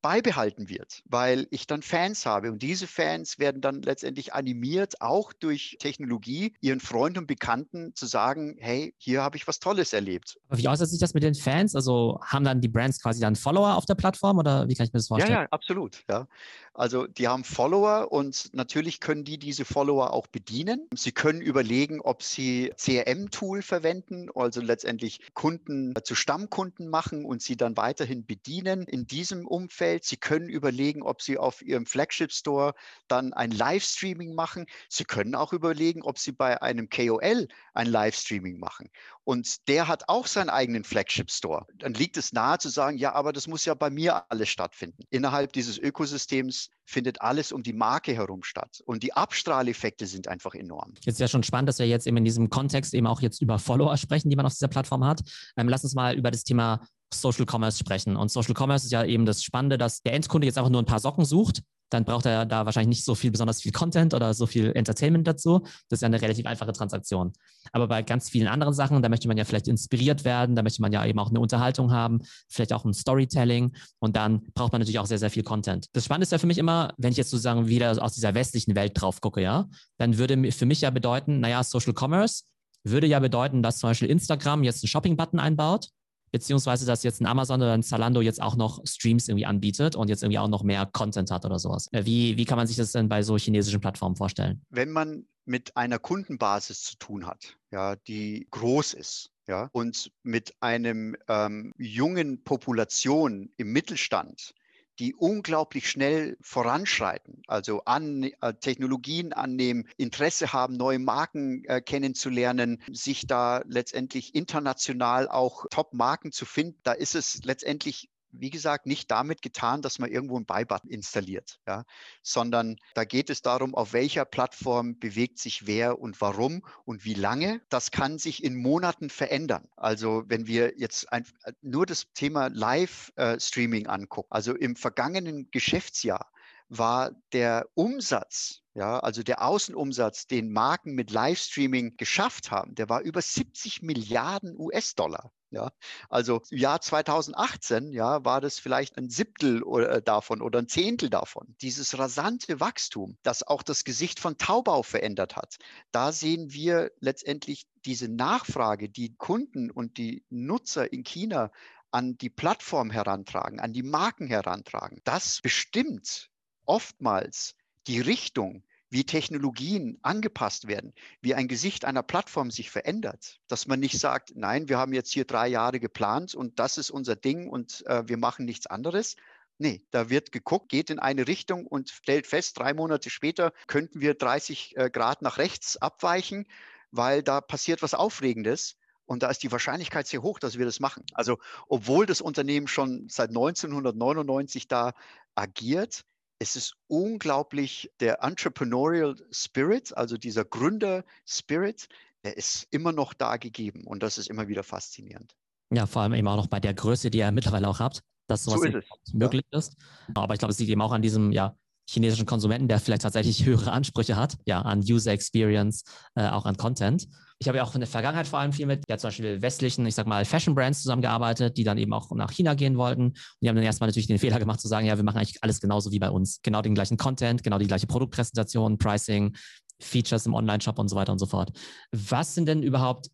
beibehalten wird, weil ich dann Fans habe und diese Fans werden dann letztendlich animiert, auch durch Technologie, ihren Freunden und Bekannten zu sagen, hey, hier habe ich was Tolles erlebt. Aber wie äußert sich das mit den Fans? Also haben dann die Brands quasi dann Follower auf der Plattform oder wie kann ich mir das vorstellen? Ja, ja, absolut. Ja. Also die haben Follower und natürlich können die diese Follower auch bedienen. Sie können überlegen, ob sie CRM-Tool verwenden, also letztendlich Kunden zu Stammkunden machen und sie dann weiterhin bedienen in diesem Umfeld. Sie können überlegen, ob sie auf ihrem Flagship Store dann ein Livestreaming machen. Sie können auch überlegen, ob sie bei einem KOL ein Livestreaming machen. Und der hat auch seinen eigenen Flagship Store. Dann liegt es nahe zu sagen, ja, aber das muss ja bei mir alles stattfinden. Innerhalb dieses Ökosystems findet alles um die Marke herum statt. Und die Abstrahleffekte sind einfach enorm. Jetzt ist ja schon spannend, dass wir jetzt eben in diesem Kontext eben auch jetzt über Follower sprechen, die man auf dieser Plattform hat. Ähm, lass uns mal über das Thema Social Commerce sprechen. Und Social Commerce ist ja eben das Spannende, dass der Endkunde jetzt einfach nur ein paar Socken sucht dann braucht er da wahrscheinlich nicht so viel, besonders viel Content oder so viel Entertainment dazu. Das ist ja eine relativ einfache Transaktion. Aber bei ganz vielen anderen Sachen, da möchte man ja vielleicht inspiriert werden, da möchte man ja eben auch eine Unterhaltung haben, vielleicht auch ein Storytelling und dann braucht man natürlich auch sehr, sehr viel Content. Das Spannende ist ja für mich immer, wenn ich jetzt sozusagen wieder aus dieser westlichen Welt drauf gucke, ja, dann würde für mich ja bedeuten, naja, Social Commerce würde ja bedeuten, dass zum Beispiel Instagram jetzt einen Shopping-Button einbaut beziehungsweise dass jetzt ein Amazon oder ein Zalando jetzt auch noch Streams irgendwie anbietet und jetzt irgendwie auch noch mehr Content hat oder sowas. Äh, wie, wie kann man sich das denn bei so chinesischen Plattformen vorstellen? Wenn man mit einer Kundenbasis zu tun hat, ja, die groß ist, ja, und mit einem ähm, jungen Population im Mittelstand, die unglaublich schnell voranschreiten, also an, äh, Technologien annehmen, Interesse haben, neue Marken äh, kennenzulernen, sich da letztendlich international auch Top-Marken zu finden. Da ist es letztendlich wie gesagt, nicht damit getan, dass man irgendwo einen Buy-Button installiert, ja, sondern da geht es darum, auf welcher Plattform bewegt sich wer und warum und wie lange. Das kann sich in Monaten verändern. Also wenn wir jetzt ein, nur das Thema Live-Streaming angucken, also im vergangenen Geschäftsjahr war der Umsatz ja, also der Außenumsatz, den Marken mit Livestreaming geschafft haben, der war über 70 Milliarden US-Dollar. Ja, also im Jahr 2018 ja, war das vielleicht ein Siebtel oder, äh, davon oder ein Zehntel davon. Dieses rasante Wachstum, das auch das Gesicht von Taubau verändert hat, da sehen wir letztendlich diese Nachfrage, die Kunden und die Nutzer in China an die Plattform herantragen, an die Marken herantragen. Das bestimmt oftmals die Richtung, wie Technologien angepasst werden, wie ein Gesicht einer Plattform sich verändert. Dass man nicht sagt, nein, wir haben jetzt hier drei Jahre geplant und das ist unser Ding und äh, wir machen nichts anderes. Nee, da wird geguckt, geht in eine Richtung und stellt fest, drei Monate später könnten wir 30 äh, Grad nach rechts abweichen, weil da passiert was Aufregendes. Und da ist die Wahrscheinlichkeit sehr hoch, dass wir das machen. Also, obwohl das Unternehmen schon seit 1999 da agiert, es ist unglaublich, der Entrepreneurial Spirit, also dieser Gründer-Spirit, der ist immer noch da gegeben und das ist immer wieder faszinierend. Ja, vor allem eben auch noch bei der Größe, die ihr mittlerweile auch habt, dass sowas so ist möglich ja. ist. Aber ich glaube, es liegt eben auch an diesem ja, chinesischen Konsumenten, der vielleicht tatsächlich höhere Ansprüche hat, ja, an User Experience, äh, auch an Content. Ich habe ja auch in der Vergangenheit vor allem viel mit ja, zum Beispiel westlichen, ich sag mal, Fashion Brands zusammengearbeitet, die dann eben auch nach China gehen wollten. Und die haben dann erstmal natürlich den Fehler gemacht zu sagen, ja, wir machen eigentlich alles genauso wie bei uns. Genau den gleichen Content, genau die gleiche Produktpräsentation, Pricing, Features im Online-Shop und so weiter und so fort. Was sind denn überhaupt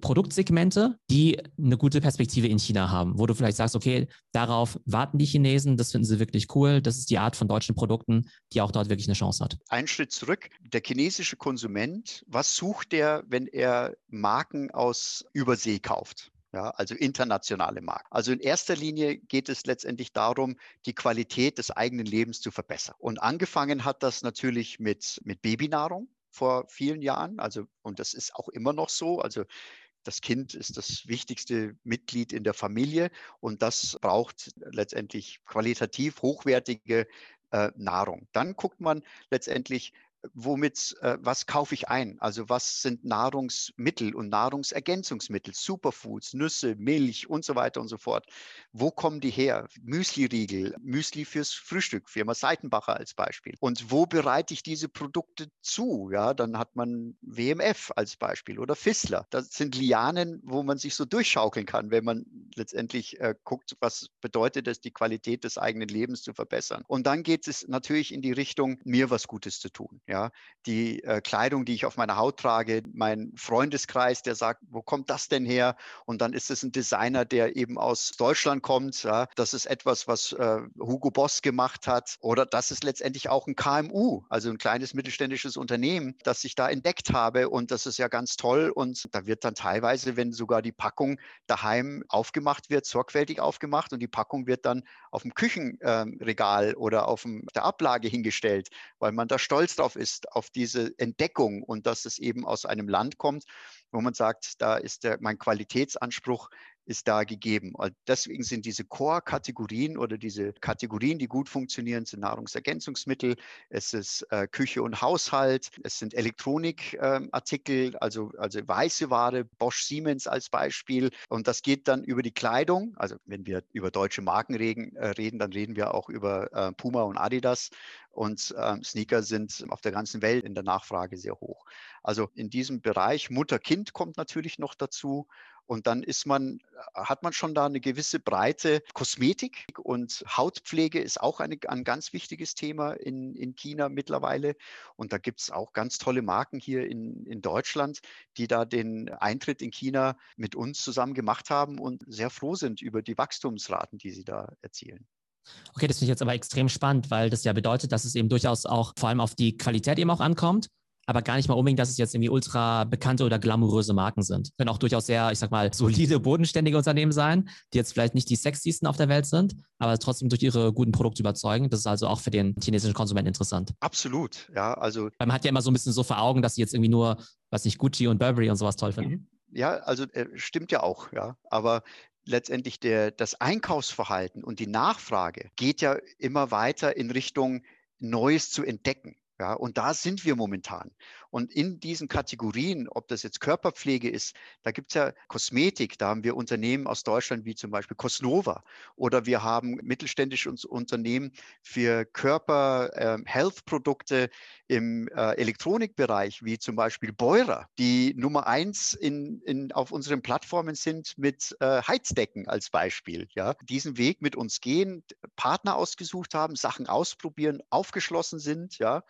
Produktsegmente, die eine gute Perspektive in China haben, wo du vielleicht sagst, okay, darauf warten die Chinesen, das finden sie wirklich cool, das ist die Art von deutschen Produkten, die auch dort wirklich eine Chance hat. Ein Schritt zurück, der chinesische Konsument, was sucht der, wenn er Marken aus Übersee kauft? Ja, also internationale Marken. Also in erster Linie geht es letztendlich darum, die Qualität des eigenen Lebens zu verbessern. Und angefangen hat das natürlich mit, mit Babynahrung vor vielen Jahren. Also, und das ist auch immer noch so. Also das Kind ist das wichtigste Mitglied in der Familie und das braucht letztendlich qualitativ hochwertige äh, Nahrung. Dann guckt man letztendlich, womit, äh, was kaufe ich ein? Also was sind Nahrungsmittel und Nahrungsergänzungsmittel, Superfoods, Nüsse, Milch und so weiter und so fort. Wo kommen die her? Müsli-Riegel, Müsli fürs Frühstück, Firma Seitenbacher als Beispiel. Und wo bereite ich diese Produkte zu? Ja, dann hat man WMF als Beispiel oder Fissler. Das sind Lianen, wo man sich so durchschaukeln kann, wenn man letztendlich äh, guckt, was bedeutet es, die Qualität des eigenen Lebens zu verbessern. Und dann geht es natürlich in die Richtung, mir was Gutes zu tun. Die äh, Kleidung, die ich auf meiner Haut trage, mein Freundeskreis, der sagt, wo kommt das denn her? Und dann ist es ein Designer, der eben aus Deutschland kommt. Ja, das ist etwas, was äh, Hugo Boss gemacht hat. Oder das ist letztendlich auch ein KMU, also ein kleines mittelständisches Unternehmen, das ich da entdeckt habe. Und das ist ja ganz toll. Und da wird dann teilweise, wenn sogar die Packung daheim aufgemacht wird, sorgfältig aufgemacht und die Packung wird dann auf dem Küchenregal ähm, oder auf dem, der Ablage hingestellt, weil man da stolz drauf ist ist auf diese Entdeckung und dass es eben aus einem Land kommt, wo man sagt, da ist der, mein Qualitätsanspruch ist da gegeben. Und deswegen sind diese Core-Kategorien oder diese Kategorien, die gut funktionieren, sind Nahrungsergänzungsmittel, es ist äh, Küche und Haushalt, es sind Elektronikartikel, äh, also, also weiße Ware, Bosch Siemens als Beispiel. Und das geht dann über die Kleidung. Also wenn wir über deutsche Marken reden, äh, reden dann reden wir auch über äh, Puma und Adidas. Und ähm, Sneaker sind auf der ganzen Welt in der Nachfrage sehr hoch. Also in diesem Bereich Mutter-Kind kommt natürlich noch dazu. Und dann ist man, hat man schon da eine gewisse Breite. Kosmetik und Hautpflege ist auch eine, ein ganz wichtiges Thema in, in China mittlerweile. Und da gibt es auch ganz tolle Marken hier in, in Deutschland, die da den Eintritt in China mit uns zusammen gemacht haben und sehr froh sind über die Wachstumsraten, die sie da erzielen. Okay, das finde ich jetzt aber extrem spannend, weil das ja bedeutet, dass es eben durchaus auch vor allem auf die Qualität eben auch ankommt, aber gar nicht mal unbedingt, dass es jetzt irgendwie ultra bekannte oder glamouröse Marken sind. Können auch durchaus sehr, ich sag mal, solide, bodenständige Unternehmen sein, die jetzt vielleicht nicht die sexiesten auf der Welt sind, aber trotzdem durch ihre guten Produkte überzeugen. Das ist also auch für den chinesischen Konsumenten interessant. Absolut, ja. Also man hat ja immer so ein bisschen so vor Augen, dass sie jetzt irgendwie nur, was nicht, Gucci und Burberry und sowas toll finden. Ja, also äh, stimmt ja auch, ja. Aber letztendlich der, das Einkaufsverhalten und die Nachfrage geht ja immer weiter in Richtung Neues zu entdecken. Ja, und da sind wir momentan. Und in diesen Kategorien, ob das jetzt Körperpflege ist, da gibt es ja Kosmetik, da haben wir Unternehmen aus Deutschland wie zum Beispiel Cosnova oder wir haben mittelständische Unternehmen für Körper-Health-Produkte ähm, im äh, Elektronikbereich, wie zum Beispiel Beurer, die Nummer eins in, in, auf unseren Plattformen sind mit äh, Heizdecken als Beispiel. Ja? Diesen Weg mit uns gehen, Partner ausgesucht haben, Sachen ausprobieren, aufgeschlossen sind, ja,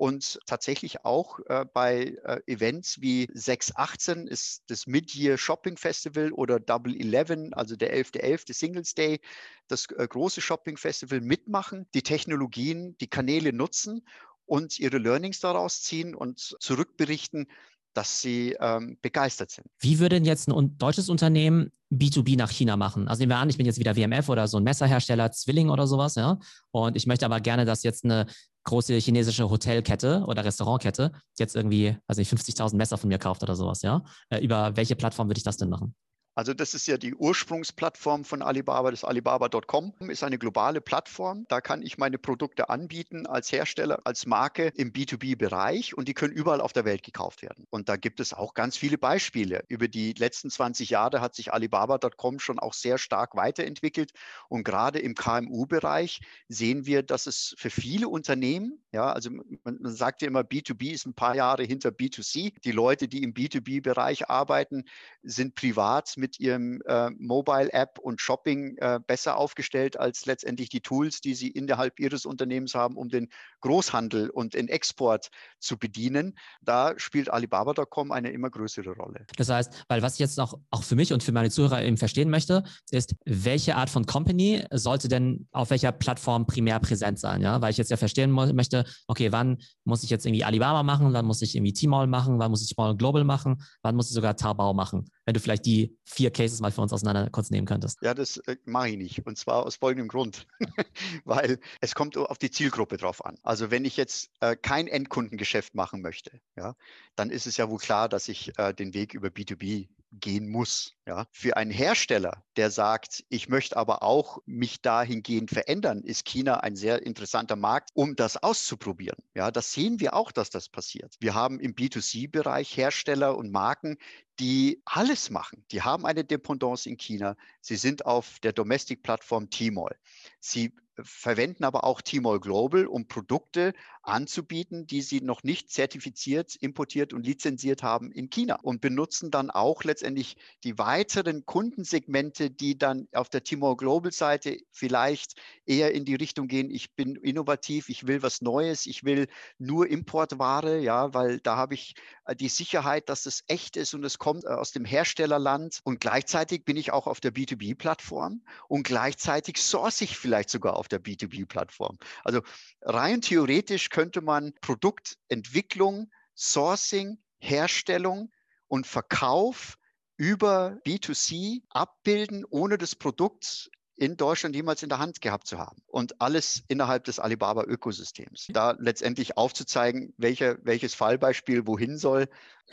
und tatsächlich auch äh, bei äh, Events wie 618 ist das Mid-Year Shopping Festival oder Double Eleven, also der 11.11. .11. Singles Day, das äh, große Shopping Festival mitmachen, die Technologien, die Kanäle nutzen und ihre Learnings daraus ziehen und zurückberichten, dass sie ähm, begeistert sind. Wie würde denn jetzt ein deutsches Unternehmen B2B nach China machen? Also nehmen wir an, ich bin jetzt wieder WMF oder so ein Messerhersteller, Zwilling oder sowas, ja. Und ich möchte aber gerne, dass jetzt eine große chinesische Hotelkette oder Restaurantkette jetzt irgendwie, also 50.000 Messer von mir kauft oder sowas, ja. Äh, über welche Plattform würde ich das denn machen? Also das ist ja die Ursprungsplattform von Alibaba, das Alibaba.com ist eine globale Plattform. Da kann ich meine Produkte anbieten als Hersteller, als Marke im B2B-Bereich und die können überall auf der Welt gekauft werden. Und da gibt es auch ganz viele Beispiele. Über die letzten 20 Jahre hat sich Alibaba.com schon auch sehr stark weiterentwickelt und gerade im KMU-Bereich sehen wir, dass es für viele Unternehmen, ja, also man, man sagt ja immer, B2B ist ein paar Jahre hinter B2C. Die Leute, die im B2B-Bereich arbeiten, sind privat mit ihrem äh, Mobile-App und Shopping äh, besser aufgestellt als letztendlich die Tools, die sie innerhalb ihres Unternehmens haben, um den Großhandel und den Export zu bedienen. Da spielt Alibaba.com eine immer größere Rolle. Das heißt, weil was ich jetzt noch auch für mich und für meine Zuhörer eben verstehen möchte, ist, welche Art von Company sollte denn auf welcher Plattform primär präsent sein? Ja, weil ich jetzt ja verstehen möchte, okay, wann muss ich jetzt irgendwie Alibaba machen, wann muss ich irgendwie Tmall machen, wann muss ich Tmall Global machen, wann muss ich sogar Taobao machen? Wenn du vielleicht die vier Cases mal für uns auseinander kurz nehmen könntest. Ja, das äh, mache ich nicht. Und zwar aus folgendem Grund. weil es kommt auf die Zielgruppe drauf an. Also wenn ich jetzt äh, kein Endkundengeschäft machen möchte, ja, dann ist es ja wohl klar, dass ich äh, den Weg über B2B gehen muss. Ja. Für einen Hersteller, der sagt, ich möchte aber auch mich dahingehend verändern, ist China ein sehr interessanter Markt, um das auszuprobieren. Ja, das sehen wir auch, dass das passiert. Wir haben im B2C-Bereich Hersteller und Marken, die alles machen. Die haben eine Dependance in China. Sie sind auf der Domestic-Plattform Tmall. Sie verwenden aber auch Tmall Global, um Produkte anzubieten, die sie noch nicht zertifiziert, importiert und lizenziert haben in China und benutzen dann auch letztendlich die weiteren Kundensegmente, die dann auf der Tmall Global Seite vielleicht eher in die Richtung gehen, ich bin innovativ, ich will was Neues, ich will nur Importware, ja, weil da habe ich äh, die Sicherheit, dass es echt ist und es kommt äh, aus dem Herstellerland und gleichzeitig bin ich auch auf der B2B-Plattform und gleichzeitig source ich vielleicht sogar auf der B2B-Plattform. Also rein theoretisch könnte man Produktentwicklung, Sourcing, Herstellung und Verkauf über B2C abbilden, ohne das Produkt in Deutschland jemals in der Hand gehabt zu haben. Und alles innerhalb des Alibaba-Ökosystems. Da letztendlich aufzuzeigen, welche, welches Fallbeispiel wohin soll.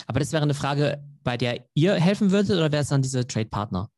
Aber das wäre eine Frage, bei der ihr helfen würdet oder wäre es dann diese Trade-Partner?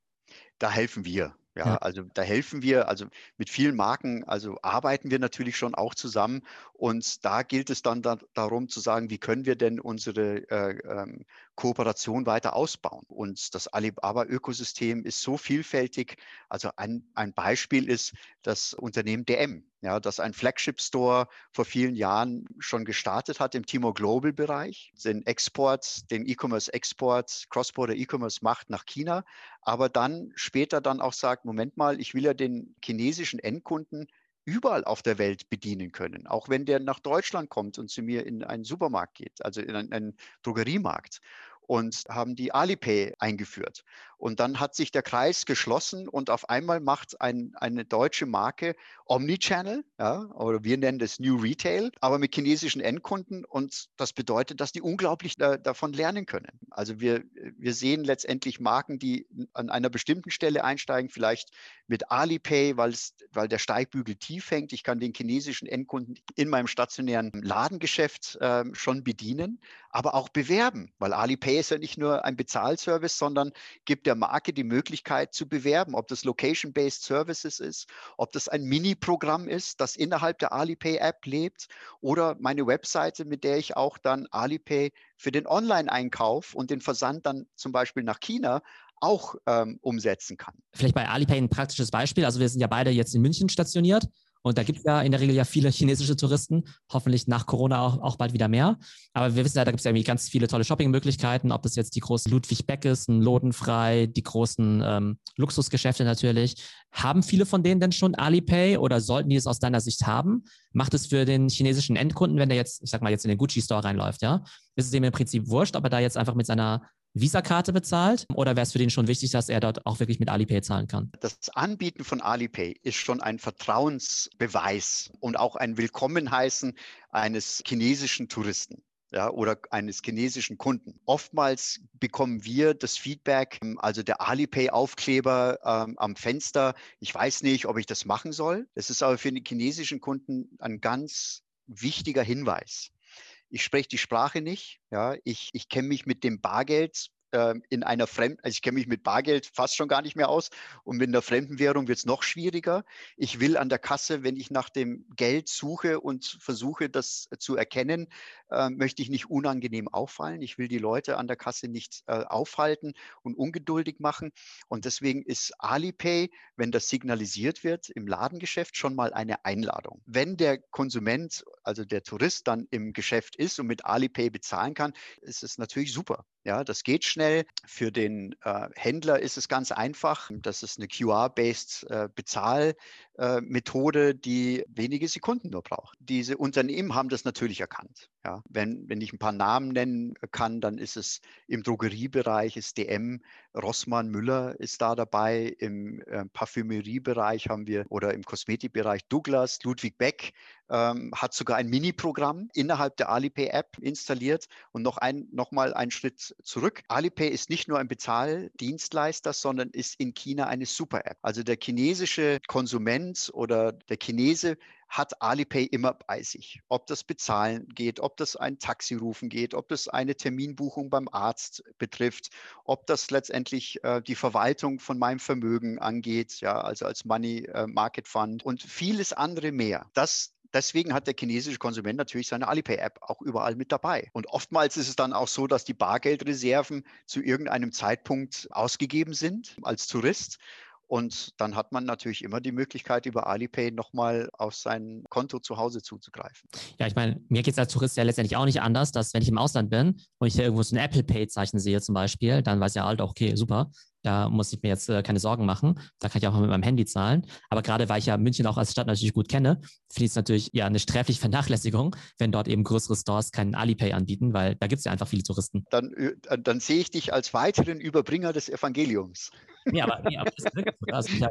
Da helfen wir. Ja, ja, also da helfen wir, also mit vielen Marken, also arbeiten wir natürlich schon auch zusammen. Und da gilt es dann da, darum zu sagen, wie können wir denn unsere äh, ähm, Kooperation weiter ausbauen. Und das Alibaba-Ökosystem ist so vielfältig. Also ein, ein Beispiel ist das Unternehmen DM, ja, das ein Flagship-Store vor vielen Jahren schon gestartet hat im Timo Global-Bereich, den Export, den E-Commerce-Export, Cross-Border E-Commerce macht nach China, aber dann später dann auch sagt, Moment mal, ich will ja den chinesischen Endkunden überall auf der Welt bedienen können. Auch wenn der nach Deutschland kommt und zu mir in einen Supermarkt geht, also in einen Drogeriemarkt und haben die Alipay eingeführt. Und dann hat sich der Kreis geschlossen und auf einmal macht ein, eine deutsche Marke Omnichannel, ja, oder wir nennen das New Retail, aber mit chinesischen Endkunden. Und das bedeutet, dass die unglaublich da, davon lernen können. Also wir, wir sehen letztendlich Marken, die an einer bestimmten Stelle einsteigen, vielleicht mit Alipay, weil, der Steigbügel tief hängt. Ich kann den chinesischen Endkunden in meinem stationären Ladengeschäft äh, schon bedienen, aber auch bewerben, weil Alipay ist ja nicht nur ein Bezahlservice, sondern gibt der Marke die Möglichkeit zu bewerben, ob das Location-Based Services ist, ob das ein Mini-Programm ist, das innerhalb der Alipay-App lebt oder meine Webseite, mit der ich auch dann Alipay für den Online-Einkauf und den Versand dann zum Beispiel nach China auch ähm, umsetzen kann. Vielleicht bei Alipay ein praktisches Beispiel. Also wir sind ja beide jetzt in München stationiert und da gibt es ja in der Regel ja viele chinesische Touristen, hoffentlich nach Corona auch, auch bald wieder mehr. Aber wir wissen ja, da gibt es ja irgendwie ganz viele tolle Shoppingmöglichkeiten, ob das jetzt die großen Ludwig Beck ist, ein Lodenfrei, die großen ähm, Luxusgeschäfte natürlich. Haben viele von denen denn schon Alipay oder sollten die es aus deiner Sicht haben? Macht es für den chinesischen Endkunden, wenn der jetzt, ich sag mal, jetzt in den Gucci-Store reinläuft, ja, ist es dem im Prinzip wurscht, ob er da jetzt einfach mit seiner Visa-Karte bezahlt? Oder wäre es für den schon wichtig, dass er dort auch wirklich mit Alipay zahlen kann? Das Anbieten von Alipay ist schon ein Vertrauensbeweis und auch ein Willkommenheißen eines chinesischen Touristen. Ja, oder eines chinesischen Kunden. Oftmals bekommen wir das Feedback, ähm, also der Alipay-Aufkleber ähm, am Fenster. Ich weiß nicht, ob ich das machen soll. Das ist aber für den chinesischen Kunden ein ganz wichtiger Hinweis ich spreche die Sprache nicht, ja, ich, ich kenne mich mit dem Bargeld in einer fremden, also ich kenne mich mit Bargeld fast schon gar nicht mehr aus und mit einer fremden Währung wird es noch schwieriger. Ich will an der Kasse, wenn ich nach dem Geld suche und versuche, das zu erkennen, äh, möchte ich nicht unangenehm auffallen. Ich will die Leute an der Kasse nicht äh, aufhalten und ungeduldig machen. Und deswegen ist Alipay, wenn das signalisiert wird im Ladengeschäft, schon mal eine Einladung. Wenn der Konsument, also der Tourist dann im Geschäft ist und mit Alipay bezahlen kann, ist es natürlich super. Ja, das geht schnell. Für den äh, Händler ist es ganz einfach. Das ist eine QR-based äh, Bezahlmethode, äh, die wenige Sekunden nur braucht. Diese Unternehmen haben das natürlich erkannt. Ja, wenn, wenn ich ein paar Namen nennen kann, dann ist es im Drogeriebereich, ist DM, Rossmann, Müller ist da dabei. Im äh, Parfümeriebereich haben wir oder im Kosmetikbereich Douglas, Ludwig Beck ähm, hat sogar ein Mini-Programm innerhalb der Alipay-App installiert. Und noch, ein, noch mal einen Schritt zurück. Alipay ist nicht nur ein Bezahldienstleister, sondern ist in China eine Super-App. Also der chinesische Konsument oder der Chinese hat Alipay immer bei sich. Ob das Bezahlen geht, ob das ein Taxi rufen geht, ob das eine Terminbuchung beim Arzt betrifft, ob das letztendlich äh, die Verwaltung von meinem Vermögen angeht, ja, also als Money äh, Market Fund und vieles andere mehr. Das Deswegen hat der chinesische Konsument natürlich seine Alipay-App auch überall mit dabei. Und oftmals ist es dann auch so, dass die Bargeldreserven zu irgendeinem Zeitpunkt ausgegeben sind als Tourist. Und dann hat man natürlich immer die Möglichkeit, über Alipay nochmal auf sein Konto zu Hause zuzugreifen. Ja, ich meine, mir geht es als Tourist ja letztendlich auch nicht anders, dass wenn ich im Ausland bin und ich hier irgendwo so ein Apple Pay-Zeichen sehe zum Beispiel, dann weiß ja halt, okay, super, da muss ich mir jetzt äh, keine Sorgen machen. Da kann ich auch mal mit meinem Handy zahlen. Aber gerade weil ich ja München auch als Stadt natürlich gut kenne, finde ich es natürlich ja eine sträfliche Vernachlässigung, wenn dort eben größere Stores keinen Alipay anbieten, weil da gibt es ja einfach viele Touristen. Dann, äh, dann sehe ich dich als weiteren Überbringer des Evangeliums. Nee, aber, nee, aber das ist also, ja,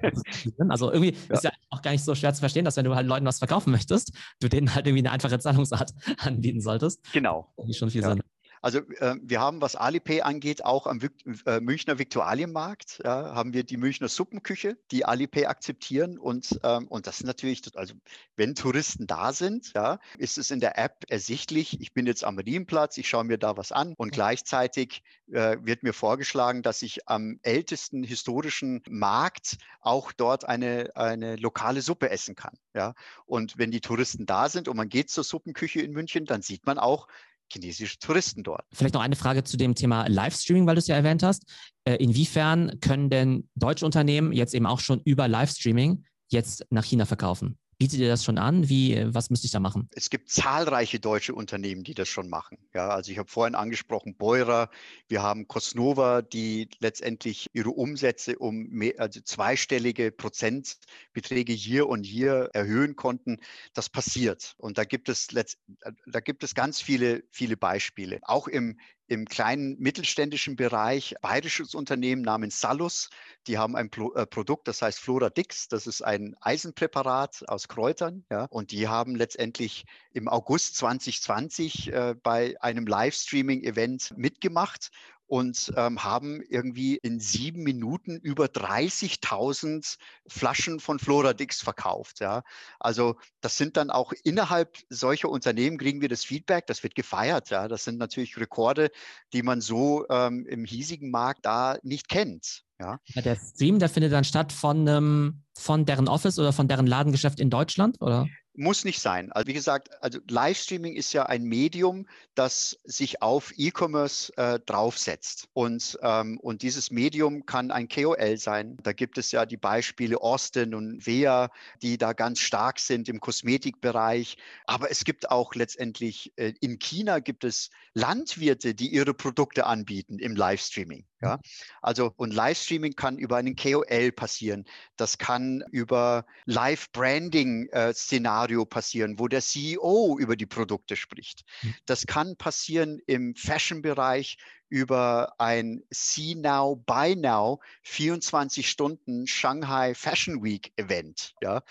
also irgendwie ja. ist ja auch gar nicht so schwer zu verstehen, dass wenn du halt Leuten was verkaufen möchtest, du denen halt irgendwie eine einfache Zahlungsart anbieten solltest. Genau. Das schon viel ja. Sinn. Also äh, wir haben, was Alipay angeht, auch am äh, Münchner Viktualienmarkt, ja, haben wir die Münchner Suppenküche, die Alipay akzeptieren. Und, ähm, und das ist natürlich, also wenn Touristen da sind, ja, ist es in der App ersichtlich, ich bin jetzt am Marienplatz, ich schaue mir da was an und gleichzeitig äh, wird mir vorgeschlagen, dass ich am ältesten historischen Markt auch dort eine, eine lokale Suppe essen kann. Ja. Und wenn die Touristen da sind und man geht zur Suppenküche in München, dann sieht man auch, chinesische Touristen dort. Vielleicht noch eine Frage zu dem Thema Livestreaming, weil du es ja erwähnt hast. Äh, inwiefern können denn deutsche Unternehmen jetzt eben auch schon über Livestreaming jetzt nach China verkaufen? Bietet ihr das schon an? Wie, äh, was müsste ich da machen? Es gibt zahlreiche deutsche Unternehmen, die das schon machen. Ja, also ich habe vorhin angesprochen Beurer, wir haben Cosnova, die letztendlich ihre Umsätze um mehr, also zweistellige Prozentbeträge hier und hier erhöhen konnten. Das passiert. Und da gibt es, letzt, da gibt es ganz viele, viele Beispiele. Auch im, im kleinen mittelständischen Bereich bayerisches Unternehmen namens Salus. Die haben ein Pro äh, Produkt, das heißt Floradix. Das ist ein Eisenpräparat aus Kräutern. Ja, und die haben letztendlich im August 2020 äh, bei einem Livestreaming-Event mitgemacht und ähm, haben irgendwie in sieben Minuten über 30.000 Flaschen von Floradix verkauft. Ja. Also das sind dann auch innerhalb solcher Unternehmen kriegen wir das Feedback, das wird gefeiert. Ja. Das sind natürlich Rekorde, die man so ähm, im hiesigen Markt da nicht kennt. Ja. Der Stream, der findet dann statt von, ähm, von deren Office oder von deren Ladengeschäft in Deutschland, oder? Muss nicht sein. Also wie gesagt, also Livestreaming ist ja ein Medium, das sich auf E-Commerce äh, draufsetzt. Und, ähm, und dieses Medium kann ein KOL sein. Da gibt es ja die Beispiele Austin und Vea, die da ganz stark sind im Kosmetikbereich. Aber es gibt auch letztendlich äh, in China gibt es Landwirte, die ihre Produkte anbieten im Livestreaming. Ja, also und Livestreaming kann über einen KOL passieren. Das kann über Live-Branding-Szenario äh, passieren, wo der CEO über die Produkte spricht. Hm. Das kann passieren im Fashion-Bereich über ein See Now, Buy Now 24 Stunden Shanghai Fashion Week Event, ja,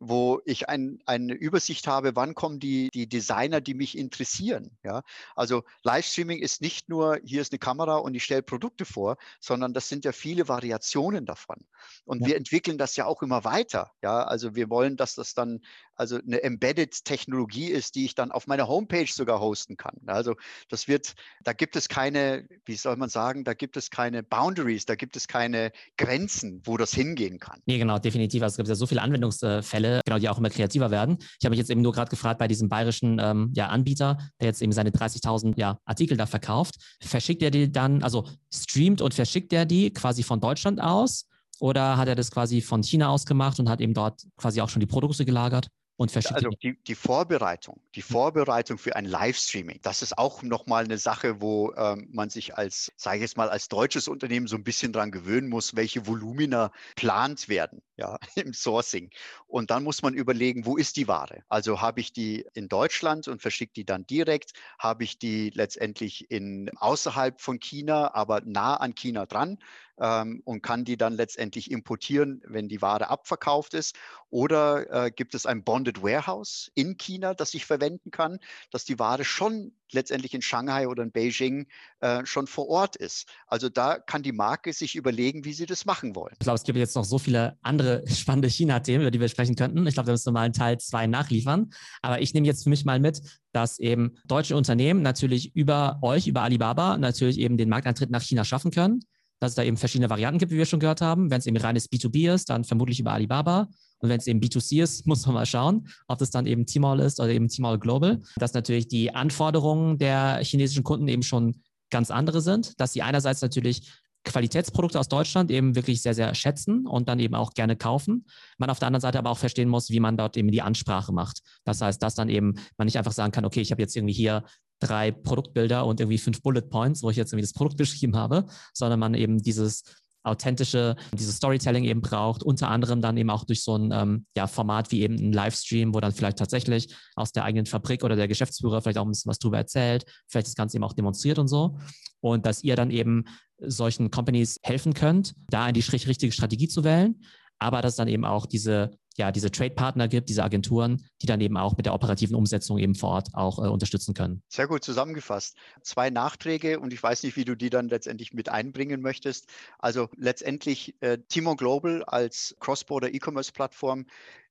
wo ich ein, eine Übersicht habe, wann kommen die, die Designer, die mich interessieren. Ja. Also Livestreaming ist nicht nur, hier ist eine Kamera und ich stelle Produkte vor, sondern das sind ja viele Variationen davon. Und ja. wir entwickeln das ja auch immer weiter. Ja. Also wir wollen, dass das dann also eine Embedded-Technologie ist, die ich dann auf meiner Homepage sogar hosten kann. Also das wird, da gibt es keine, wie soll man sagen, da gibt es keine Boundaries, da gibt es keine Grenzen, wo das hingehen kann. Nee, genau, definitiv. Also es gibt ja so viele Anwendungsfälle, genau, die auch immer kreativer werden. Ich habe mich jetzt eben nur gerade gefragt bei diesem bayerischen ähm, ja, Anbieter, der jetzt eben seine 30.000 ja, Artikel da verkauft. Verschickt er die dann, also streamt und verschickt er die quasi von Deutschland aus? Oder hat er das quasi von China aus gemacht und hat eben dort quasi auch schon die Produkte gelagert? Und verschickt Also die, die Vorbereitung, die Vorbereitung für ein Livestreaming, das ist auch nochmal eine Sache, wo ähm, man sich als, sage ich jetzt mal, als deutsches Unternehmen so ein bisschen dran gewöhnen muss, welche Volumina plant werden ja, im Sourcing. Und dann muss man überlegen, wo ist die Ware? Also habe ich die in Deutschland und verschicke die dann direkt? Habe ich die letztendlich in außerhalb von China, aber nah an China dran? Ähm, und kann die dann letztendlich importieren, wenn die Ware abverkauft ist. Oder äh, gibt es ein Bonded Warehouse in China, das ich verwenden kann, dass die Ware schon letztendlich in Shanghai oder in Beijing äh, schon vor Ort ist. Also da kann die Marke sich überlegen, wie sie das machen wollen. Ich glaube, es gibt jetzt noch so viele andere spannende China-Themen, über die wir sprechen könnten. Ich glaube, da müssen wir mal einen Teil zwei nachliefern. Aber ich nehme jetzt für mich mal mit, dass eben deutsche Unternehmen natürlich über euch, über Alibaba, natürlich eben den Markteintritt nach China schaffen können dass es da eben verschiedene Varianten gibt, wie wir schon gehört haben. Wenn es eben reines B2B ist, dann vermutlich über Alibaba. Und wenn es eben B2C ist, muss man mal schauen, ob das dann eben Tmall ist oder eben Tmall Global. Dass natürlich die Anforderungen der chinesischen Kunden eben schon ganz andere sind, dass sie einerseits natürlich Qualitätsprodukte aus Deutschland eben wirklich sehr, sehr schätzen und dann eben auch gerne kaufen. Man auf der anderen Seite aber auch verstehen muss, wie man dort eben die Ansprache macht. Das heißt, dass dann eben man nicht einfach sagen kann, okay, ich habe jetzt irgendwie hier drei Produktbilder und irgendwie fünf Bullet Points, wo ich jetzt irgendwie das Produkt beschrieben habe, sondern man eben dieses authentische, dieses Storytelling eben braucht, unter anderem dann eben auch durch so ein ähm, ja, Format wie eben ein Livestream, wo dann vielleicht tatsächlich aus der eigenen Fabrik oder der Geschäftsführer vielleicht auch ein bisschen was drüber erzählt, vielleicht das Ganze eben auch demonstriert und so. Und dass ihr dann eben solchen Companies helfen könnt, da in die richtige Strategie zu wählen, aber dass dann eben auch diese ja, diese Trade-Partner gibt, diese Agenturen, die dann eben auch mit der operativen Umsetzung eben vor Ort auch äh, unterstützen können. Sehr gut zusammengefasst. Zwei Nachträge und ich weiß nicht, wie du die dann letztendlich mit einbringen möchtest. Also letztendlich äh, Timo Global als Cross-Border E-Commerce-Plattform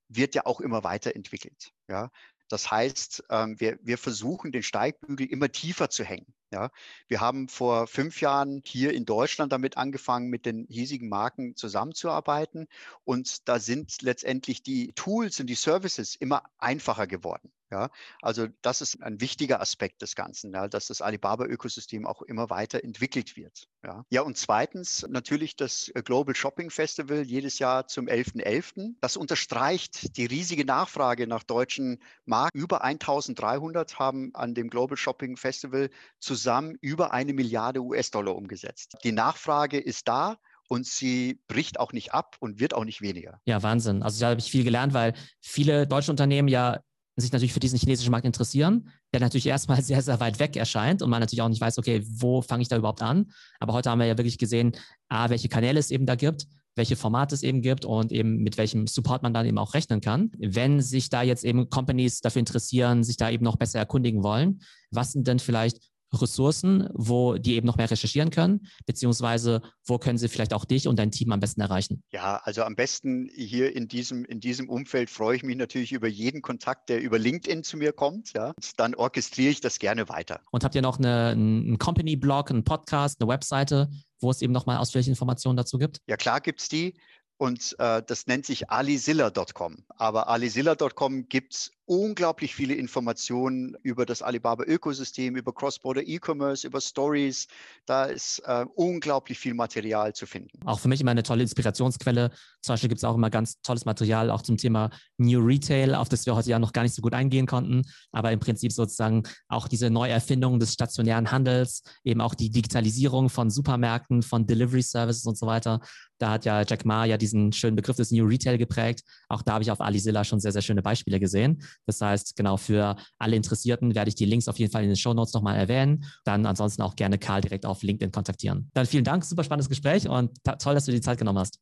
wird ja auch immer weiterentwickelt. Ja? Das heißt, ähm, wir, wir versuchen, den Steigbügel immer tiefer zu hängen. Ja, wir haben vor fünf Jahren hier in Deutschland damit angefangen, mit den hiesigen Marken zusammenzuarbeiten. Und da sind letztendlich die Tools und die Services immer einfacher geworden. Ja, also das ist ein wichtiger Aspekt des Ganzen, ja, dass das Alibaba-Ökosystem auch immer weiter entwickelt wird. Ja. ja, und zweitens natürlich das Global Shopping Festival jedes Jahr zum 11.11. .11. Das unterstreicht die riesige Nachfrage nach deutschen Marken. Über 1300 haben an dem Global Shopping Festival zusammen über eine Milliarde US-Dollar umgesetzt. Die Nachfrage ist da und sie bricht auch nicht ab und wird auch nicht weniger. Ja, Wahnsinn. Also da habe ich viel gelernt, weil viele deutsche Unternehmen ja sich natürlich für diesen chinesischen Markt interessieren, der natürlich erstmal sehr, sehr weit weg erscheint und man natürlich auch nicht weiß, okay, wo fange ich da überhaupt an? Aber heute haben wir ja wirklich gesehen, A, welche Kanäle es eben da gibt, welche Formate es eben gibt und eben mit welchem Support man dann eben auch rechnen kann. Wenn sich da jetzt eben Companies dafür interessieren, sich da eben noch besser erkundigen wollen, was sind denn vielleicht Ressourcen, wo die eben noch mehr recherchieren können, beziehungsweise wo können sie vielleicht auch dich und dein Team am besten erreichen? Ja, also am besten hier in diesem, in diesem Umfeld freue ich mich natürlich über jeden Kontakt, der über LinkedIn zu mir kommt. Ja. Und dann orchestriere ich das gerne weiter. Und habt ihr noch eine, einen Company-Blog, einen Podcast, eine Webseite, wo es eben nochmal ausführliche Informationen dazu gibt? Ja, klar gibt es die. Und äh, das nennt sich alizilla.com. Aber alizilla.com gibt es unglaublich viele Informationen über das Alibaba-Ökosystem, über Cross-Border E-Commerce, über Stories. Da ist äh, unglaublich viel Material zu finden. Auch für mich immer eine tolle Inspirationsquelle. Zum Beispiel gibt es auch immer ganz tolles Material auch zum Thema New Retail, auf das wir heute ja noch gar nicht so gut eingehen konnten. Aber im Prinzip sozusagen auch diese Neuerfindung des stationären Handels, eben auch die Digitalisierung von Supermärkten, von Delivery Services und so weiter. Da hat ja Jack Ma ja diesen schönen Begriff des New Retail geprägt. Auch da habe ich auf Alizilla schon sehr, sehr schöne Beispiele gesehen. Das heißt, genau für alle Interessierten werde ich die Links auf jeden Fall in den Show Notes nochmal erwähnen. Dann ansonsten auch gerne Karl direkt auf LinkedIn kontaktieren. Dann vielen Dank, super spannendes Gespräch und toll, dass du dir die Zeit genommen hast.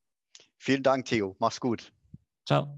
Vielen Dank, Theo. Mach's gut. Ciao.